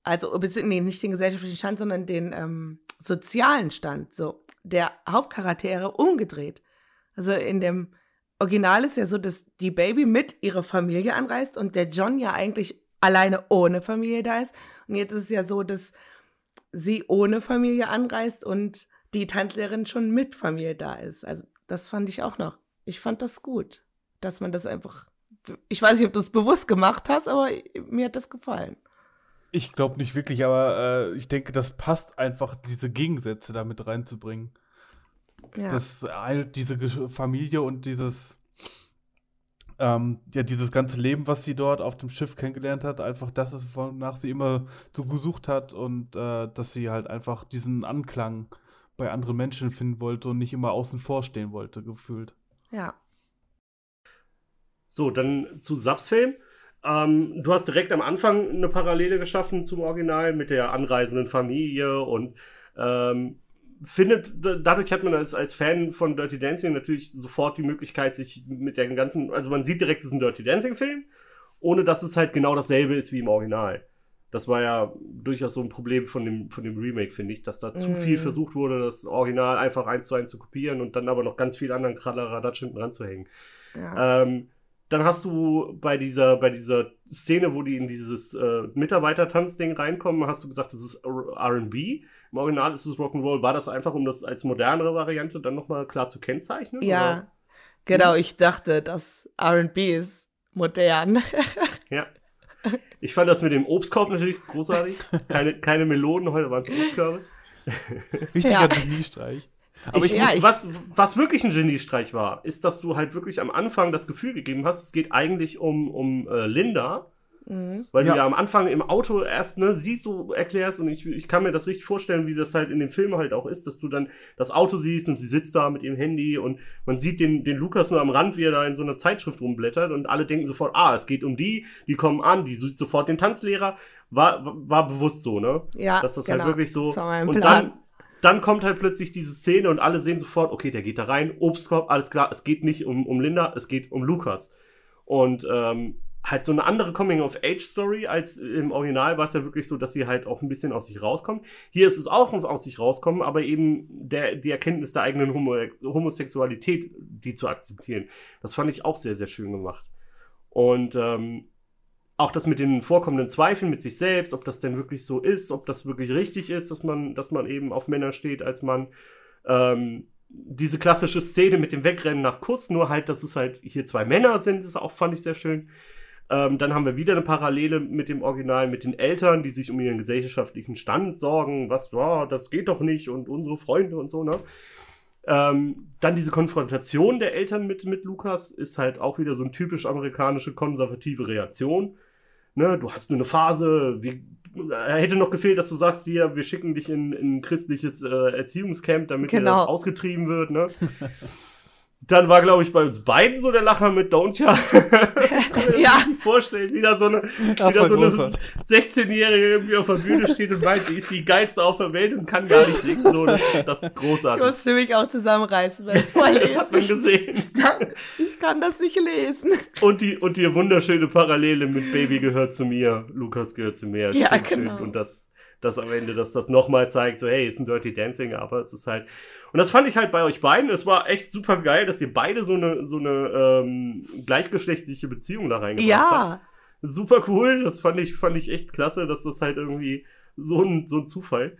also, nee, nicht den gesellschaftlichen Stand, sondern den ähm, sozialen Stand, so, der Hauptcharaktere umgedreht. Also in dem Original ist ja so, dass die Baby mit ihrer Familie anreist und der John ja eigentlich alleine ohne Familie da ist. Und jetzt ist es ja so, dass sie ohne Familie anreist und die Tanzlehrerin schon mit Familie da ist. Also das fand ich auch noch. Ich fand das gut, dass man das einfach. Ich weiß nicht, ob du es bewusst gemacht hast, aber mir hat das gefallen. Ich glaube nicht wirklich, aber äh, ich denke, das passt einfach, diese Gegensätze damit reinzubringen. Ja. Das eine, diese Familie und dieses, ähm, ja, dieses ganze Leben, was sie dort auf dem Schiff kennengelernt hat, einfach das ist, wonach sie immer so gesucht hat und äh, dass sie halt einfach diesen Anklang bei anderen Menschen finden wollte und nicht immer außen vor stehen wollte, gefühlt. ja. So, dann zu Subs Film. Ähm, du hast direkt am Anfang eine Parallele geschaffen zum Original mit der anreisenden Familie und ähm, findet, da- dadurch hat man als, als Fan von Dirty Dancing natürlich sofort die Möglichkeit, sich mit der ganzen, also man sieht direkt, es ist ein Dirty Dancing Film, ohne dass es halt genau dasselbe ist wie im Original. Das war ja durchaus so ein Problem von dem, von dem Remake, finde ich, dass da zu Mm. viel versucht wurde, das Original einfach eins zu eins zu kopieren und dann aber noch ganz viel anderen Kralleradatsch hinten dran zu hängen. ja. Ähm, dann hast du bei dieser, bei dieser Szene, wo die in dieses äh, Mitarbeitertanzding reinkommen, hast du gesagt, das ist RB. Im Original ist es Rock'n'Roll. War das einfach, um das als modernere Variante dann nochmal klar zu kennzeichnen? Ja, genau. Ich dachte, das RB ist modern. Oder? [laughs] Ja. Ich fand das mit dem Obstkorb natürlich großartig. [laughs] Keine, keine Melonen, heute waren es Obstkörbe. Richtiger Ja. Geniestreich. Aber ich, ich, ja, muss, ich- was, was wirklich ein Geniestreich war, ist, dass du halt wirklich am Anfang das Gefühl gegeben hast, es geht eigentlich um, um äh, Linda, Mhm. Weil Ja. du ja am Anfang im Auto erst, ne, sie so erklärst und ich, ich kann mir das richtig vorstellen, wie das halt in dem Film halt auch ist, dass du dann das Auto siehst und sie sitzt da mit ihrem Handy und man sieht den, den Lukas nur am Rand, wie er da in so einer Zeitschrift rumblättert und alle denken sofort, ah, es geht um die, die kommen an, die sieht sofort den Tanzlehrer. War, war bewusst so, ne? Ja, Dass das genau. halt wirklich so. Das war mein und Plan. dann, dann kommt halt plötzlich diese Szene und alle sehen sofort, okay, der geht da rein, Obstkorb, alles klar, es geht nicht um, um Linda, es geht um Lukas. Und ähm, halt so eine andere Coming-of-Age-Story als im Original war es ja wirklich so, dass sie halt auch ein bisschen aus sich rauskommt. Hier ist es auch aus sich rauskommen, aber eben der, die Erkenntnis der eigenen Homo Homosexualität, die zu akzeptieren. Das fand ich auch sehr, sehr schön gemacht. Und ähm, auch das mit den vorkommenden Zweifeln mit sich selbst, ob das denn wirklich so ist, ob das wirklich richtig ist, dass man, dass man eben auf Männer steht als Mann. Ähm, diese klassische Szene mit dem Wegrennen nach Kuss, nur halt, dass es halt hier zwei Männer sind, das auch fand ich sehr schön. Ähm, dann haben wir wieder eine Parallele mit dem Original, mit den Eltern, die sich um ihren gesellschaftlichen Stand sorgen, was, ja, das geht doch nicht und unsere Freunde und so, ne? Ähm, dann diese Konfrontation der Eltern mit, mit Lukas ist halt auch wieder so eine typisch amerikanische konservative Reaktion. Ne, du hast nur eine Phase, wie, äh, hätte noch gefehlt, dass du sagst, hier, wir schicken dich in, in ein christliches äh, Erziehungscamp, damit dir Genau. das ausgetrieben wird, ne? [laughs] Dann war, glaube ich, bei uns beiden so der Lacher mit Don't Ya. [laughs] Ja. Ich [laughs] mir vorstellen, wieder so eine, Das wieder so eine großartig. 16-Jährige irgendwie auf der Bühne steht und meint, sie ist die geilste auf der Welt und kann gar nicht singen. So, das, das ist Ich großartig. musste mich auch zusammenreißen beim [laughs] Das Vorlesen. hat man gesehen. Ich kann, ich kann das nicht lesen. Und die, und die wunderschöne Parallele mit Baby gehört zu mir, Lukas gehört zu mir. Ja, Stimmt schön. genau. Und das, das am Ende, dass das nochmal zeigt, so, hey, ist ein Dirty Dancing, aber es ist halt. Und das fand ich halt bei euch beiden. Es war echt super geil, dass ihr beide so eine, so eine ähm, gleichgeschlechtliche Beziehung da reingebracht habt. Ja, super cool. Das fand ich, fand ich echt klasse, dass das halt irgendwie so ein, so ein Zufall.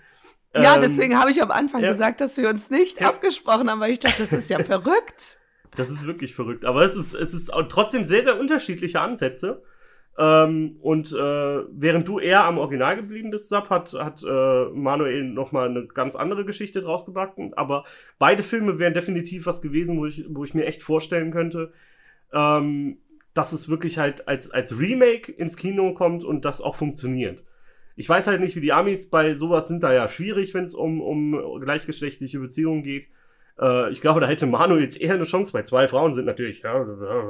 Ja, Ähm, deswegen habe ich am Anfang ja. gesagt, dass wir uns nicht Ja. abgesprochen haben, weil ich dachte, das ist ja [laughs] verrückt. Das ist wirklich verrückt. Aber es ist, es ist trotzdem sehr, sehr unterschiedliche Ansätze. Ähm, und äh, während du eher am Original geblieben bist, Sab, hat, hat äh, Manuel nochmal eine ganz andere Geschichte draus gebacken. Aber beide Filme wären definitiv was gewesen, wo ich, wo ich mir echt vorstellen könnte, ähm, dass es wirklich halt als, als Remake ins Kino kommt und das auch funktioniert. Ich weiß halt nicht, wie die Amis bei sowas sind da ja schwierig, wenn es um, um gleichgeschlechtliche Beziehungen geht. Äh, ich glaube, da hätte Manu jetzt eher eine Chance, weil zwei Frauen sind natürlich, ja,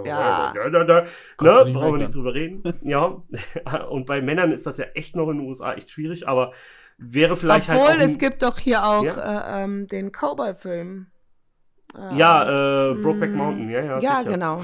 Ja. da, da, da, ne, brauchen wir nicht drüber reden. ja, [laughs] und bei Männern ist das ja echt noch in den USA echt schwierig, aber wäre vielleicht Obwohl, halt auch es gibt doch hier auch Ja? äh, ähm, den Cowboy-Film. Äh, ja, äh, Brokeback mm, Mountain, ja, ja, Ja, sicher. genau.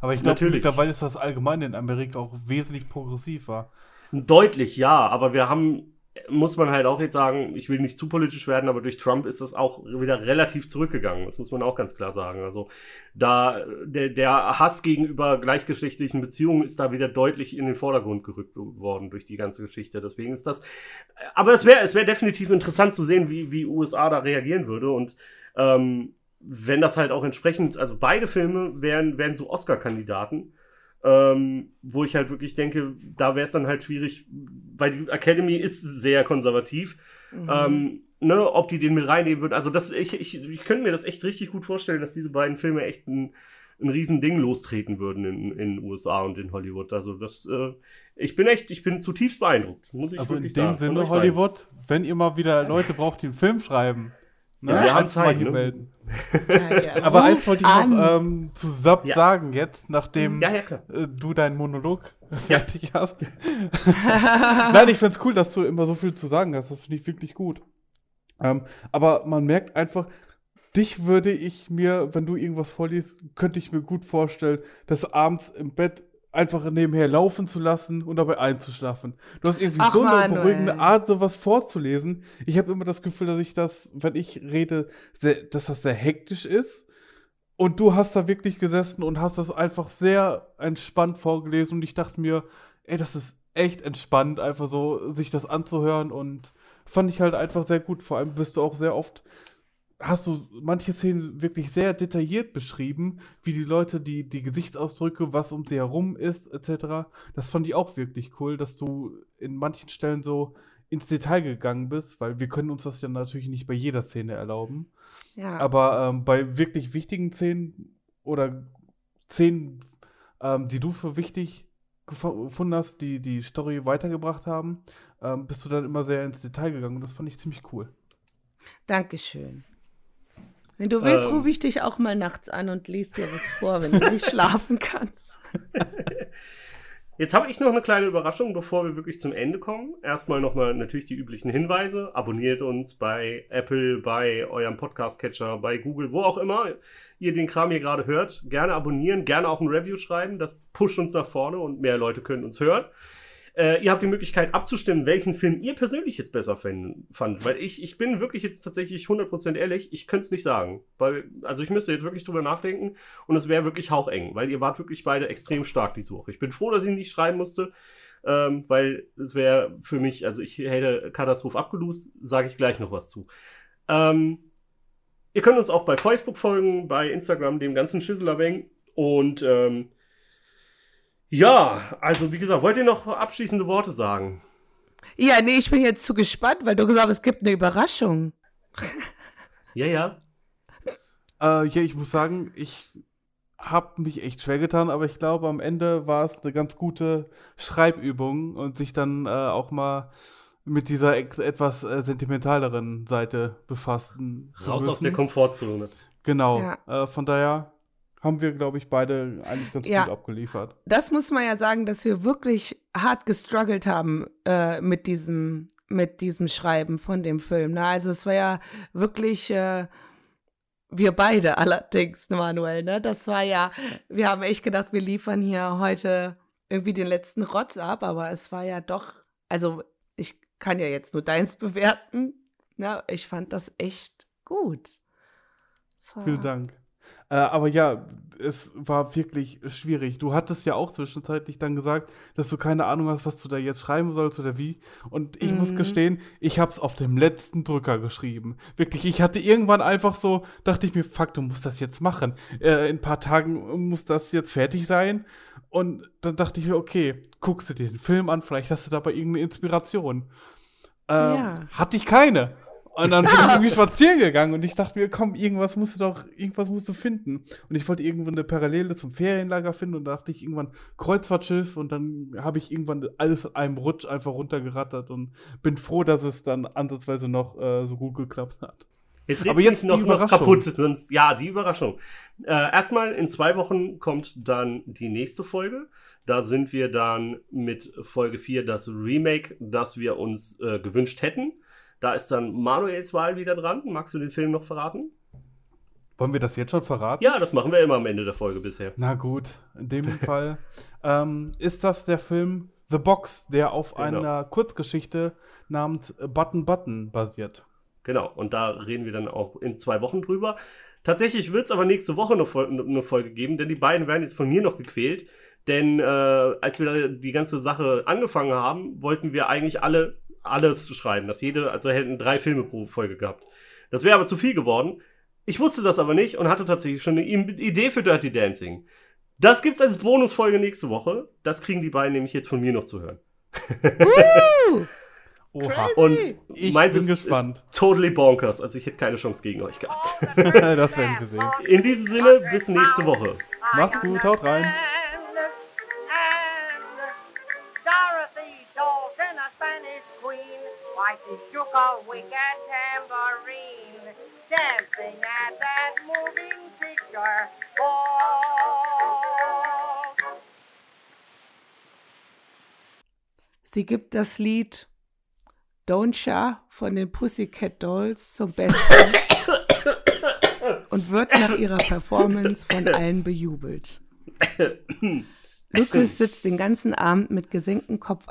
Aber ich glaube, Natürlich. mittlerweile ist das allgemein in Amerika auch wesentlich progressiver. Deutlich, ja, aber wir haben, muss man halt auch jetzt sagen, ich will nicht zu politisch werden, aber durch Trump ist das auch wieder relativ zurückgegangen. Das muss man auch ganz klar sagen. Also da der, der Hass gegenüber gleichgeschlechtlichen Beziehungen ist da wieder deutlich in den Vordergrund gerückt worden durch die ganze Geschichte. Deswegen ist das, aber es wäre es wäre definitiv interessant zu sehen, wie wie USA da reagieren würde und ähm, wenn das halt auch entsprechend, also beide Filme wären wären so Oscar-Kandidaten ähm, wo ich halt wirklich denke, da wäre es dann halt schwierig, weil die Academy ist sehr konservativ, Mhm. ähm, ne, ob die den mit reinnehmen würden. Also das, ich, ich, ich könnte mir das echt richtig gut vorstellen, dass diese beiden Filme echt ein, ein riesen Ding lostreten würden in, in den USA und in Hollywood. Also das, äh, ich bin echt, ich bin zutiefst beeindruckt, muss ich Also in wirklich dem sagen. Sinne, Hollywood, wenn ihr mal wieder Leute braucht, die einen Film schreiben, ne, Ja, wir haben Zeit, hier ne? melden. Ja, ja. Aber Ruf eins wollte ich an. noch ähm, zu Sab Ja. sagen jetzt, nachdem äh, du deinen Monolog fertig hast. [laughs] Nein, ich find's cool, dass du immer so viel zu sagen hast. Das finde ich wirklich gut. Ähm, aber man merkt einfach, dich würde ich mir, wenn du irgendwas vorliest, könnte ich mir gut vorstellen, das abends im Bett einfach nebenher laufen zu lassen und dabei einzuschlafen. Du hast irgendwie Ach, so eine Manuel. beruhigende Art, sowas vorzulesen. Ich habe immer das Gefühl, dass ich das, wenn ich rede, sehr, dass das sehr hektisch ist. Und du hast da wirklich gesessen und hast das einfach sehr entspannt vorgelesen. Und ich dachte mir, ey, das ist echt entspannt, einfach so sich das anzuhören. Und fand ich halt einfach sehr gut. Vor allem bist du auch sehr oft, hast du manche Szenen wirklich sehr detailliert beschrieben, wie die Leute, die, die Gesichtsausdrücke, was um sie herum ist, etc. Das fand ich auch wirklich cool, dass du in manchen Stellen so ins Detail gegangen bist, weil wir können uns das ja natürlich nicht bei jeder Szene erlauben. ja. Aber ähm, bei wirklich wichtigen Szenen oder Szenen, ähm, die du für wichtig gefunden hast, die die Story weitergebracht haben, ähm, bist du dann immer sehr ins Detail gegangen und das fand ich ziemlich cool. Dankeschön. Wenn du willst, Ähm. rufe ich dich auch mal nachts an und lese dir was vor, wenn du nicht [laughs] schlafen kannst. Jetzt habe ich noch eine kleine Überraschung, bevor wir wirklich zum Ende kommen. Erstmal nochmal natürlich die üblichen Hinweise. Abonniert uns bei Apple, bei eurem Podcast-Catcher, bei Google, wo auch immer ihr den Kram hier gerade hört. Gerne abonnieren, gerne auch ein Review schreiben. Das pusht uns nach vorne und mehr Leute können uns hören. Äh, ihr habt die Möglichkeit abzustimmen, welchen Film ihr persönlich jetzt besser fänd, fand. Weil ich, ich bin wirklich jetzt tatsächlich 100% ehrlich, ich könnte es nicht sagen. Weil, also ich müsste jetzt wirklich drüber nachdenken und es wäre wirklich haucheng, weil ihr wart wirklich beide extrem stark diese Woche. Ich bin froh, dass ich nicht schreiben musste, ähm, weil es wäre für mich, also ich hätte Katastrophe abgelust, sage ich gleich noch was zu. Ähm, ihr könnt uns auch bei Facebook folgen, bei Instagram, dem ganzen Schüsselerweng und ähm, ja, also wie gesagt, wollt ihr noch abschließende Worte sagen? Ja, nee, ich bin jetzt zu gespannt, weil du gesagt hast, es gibt eine Überraschung. [laughs] Ja, ja. Äh, ja, ich muss sagen, ich habe mich echt schwer getan, aber ich glaube, am Ende war es eine ganz gute Schreibübung und sich dann äh, auch mal mit dieser et etwas äh, sentimentaleren Seite befassen zu Raus aus der Komfortzone. Genau. Ja. Äh, von daher haben wir, glaube ich, beide eigentlich ganz Ja. gut abgeliefert. Das muss man ja sagen, dass wir wirklich hart gestruggelt haben äh, mit diesem mit diesem Schreiben von dem Film. Ne? Also es war ja wirklich äh, wir beide [laughs] allerdings, Manuel. Ne? Das war ja, wir haben echt gedacht, wir liefern hier heute irgendwie den letzten Rotz ab, aber es war ja doch, also ich kann ja jetzt nur deins bewerten. Ne? Ich fand das echt gut. War- Vielen Dank. Äh, aber ja, es war wirklich schwierig. Du hattest ja auch zwischenzeitlich dann gesagt, dass du keine Ahnung hast, was du da jetzt schreiben sollst oder wie. Und ich muss Mhm. gestehen, ich habe es auf dem letzten Drücker geschrieben. Wirklich, ich hatte irgendwann einfach so, dachte ich mir, fuck, du musst das jetzt machen. Äh, in ein paar Tagen muss das jetzt fertig sein. Und dann dachte ich mir, okay, guckst du dir den Film an, vielleicht hast du dabei irgendeine Inspiration. Ähm, Ja. Hatte ich keine. Und dann bin ich irgendwie spazieren gegangen und ich dachte mir, komm, irgendwas musst du doch, irgendwas musst du finden. Und ich wollte irgendwo eine Parallele zum Ferienlager finden und da dachte ich irgendwann Kreuzfahrtschiff und dann habe ich irgendwann alles in einem Rutsch einfach runtergerattert und bin froh, dass es dann ansatzweise noch äh, so gut geklappt hat. Jetzt Aber jetzt noch, noch Überraschung. kaputt. Sonst, ja, die Überraschung. Äh, erstmal in zwei Wochen kommt dann die nächste Folge. Da sind wir dann mit Folge 4 das Remake, das wir uns äh, gewünscht hätten. Da ist dann Manuels Wahl wieder dran. Magst du den Film noch verraten? Wollen wir das jetzt schon verraten? Ja, das machen wir immer am Ende der Folge bisher. Na gut, in dem [laughs] Fall ähm, ist das der Film The Box, der auf Genau. einer Kurzgeschichte namens Button Button basiert. Genau, und da reden wir dann auch in zwei Wochen drüber. Tatsächlich wird es aber nächste Woche eine, Fol eine Folge geben, denn die beiden werden jetzt von mir noch gequält. Denn äh, als wir da die ganze Sache angefangen haben, wollten wir eigentlich alle alles schreiben. Dass jede, also hätten drei Filme pro Folge gehabt. Das wäre aber zu viel geworden. Ich wusste das aber nicht und hatte tatsächlich schon eine Idee für Dirty Dancing. Das gibt's als Bonusfolge nächste Woche. Das kriegen die beiden nämlich jetzt von mir noch zu hören. Uh, [laughs] Oha. Crazy. Und Ich meins bin ist, gespannt. ist totally bonkers. Also ich hätte keine Chance gegen euch gehabt. [laughs] das werden wir sehen. In diesem Sinne, bis nächste Woche. Macht's gut, haut rein. She shook a wicked tambourine, dancing at that moving picture ball. sie gibt das Lied Don't Sha von den Pussycat Dolls zum Besten [coughs] und wird nach ihrer Performance von allen bejubelt. [coughs] Lucas sitzt den ganzen Abend mit gesenktem Kopf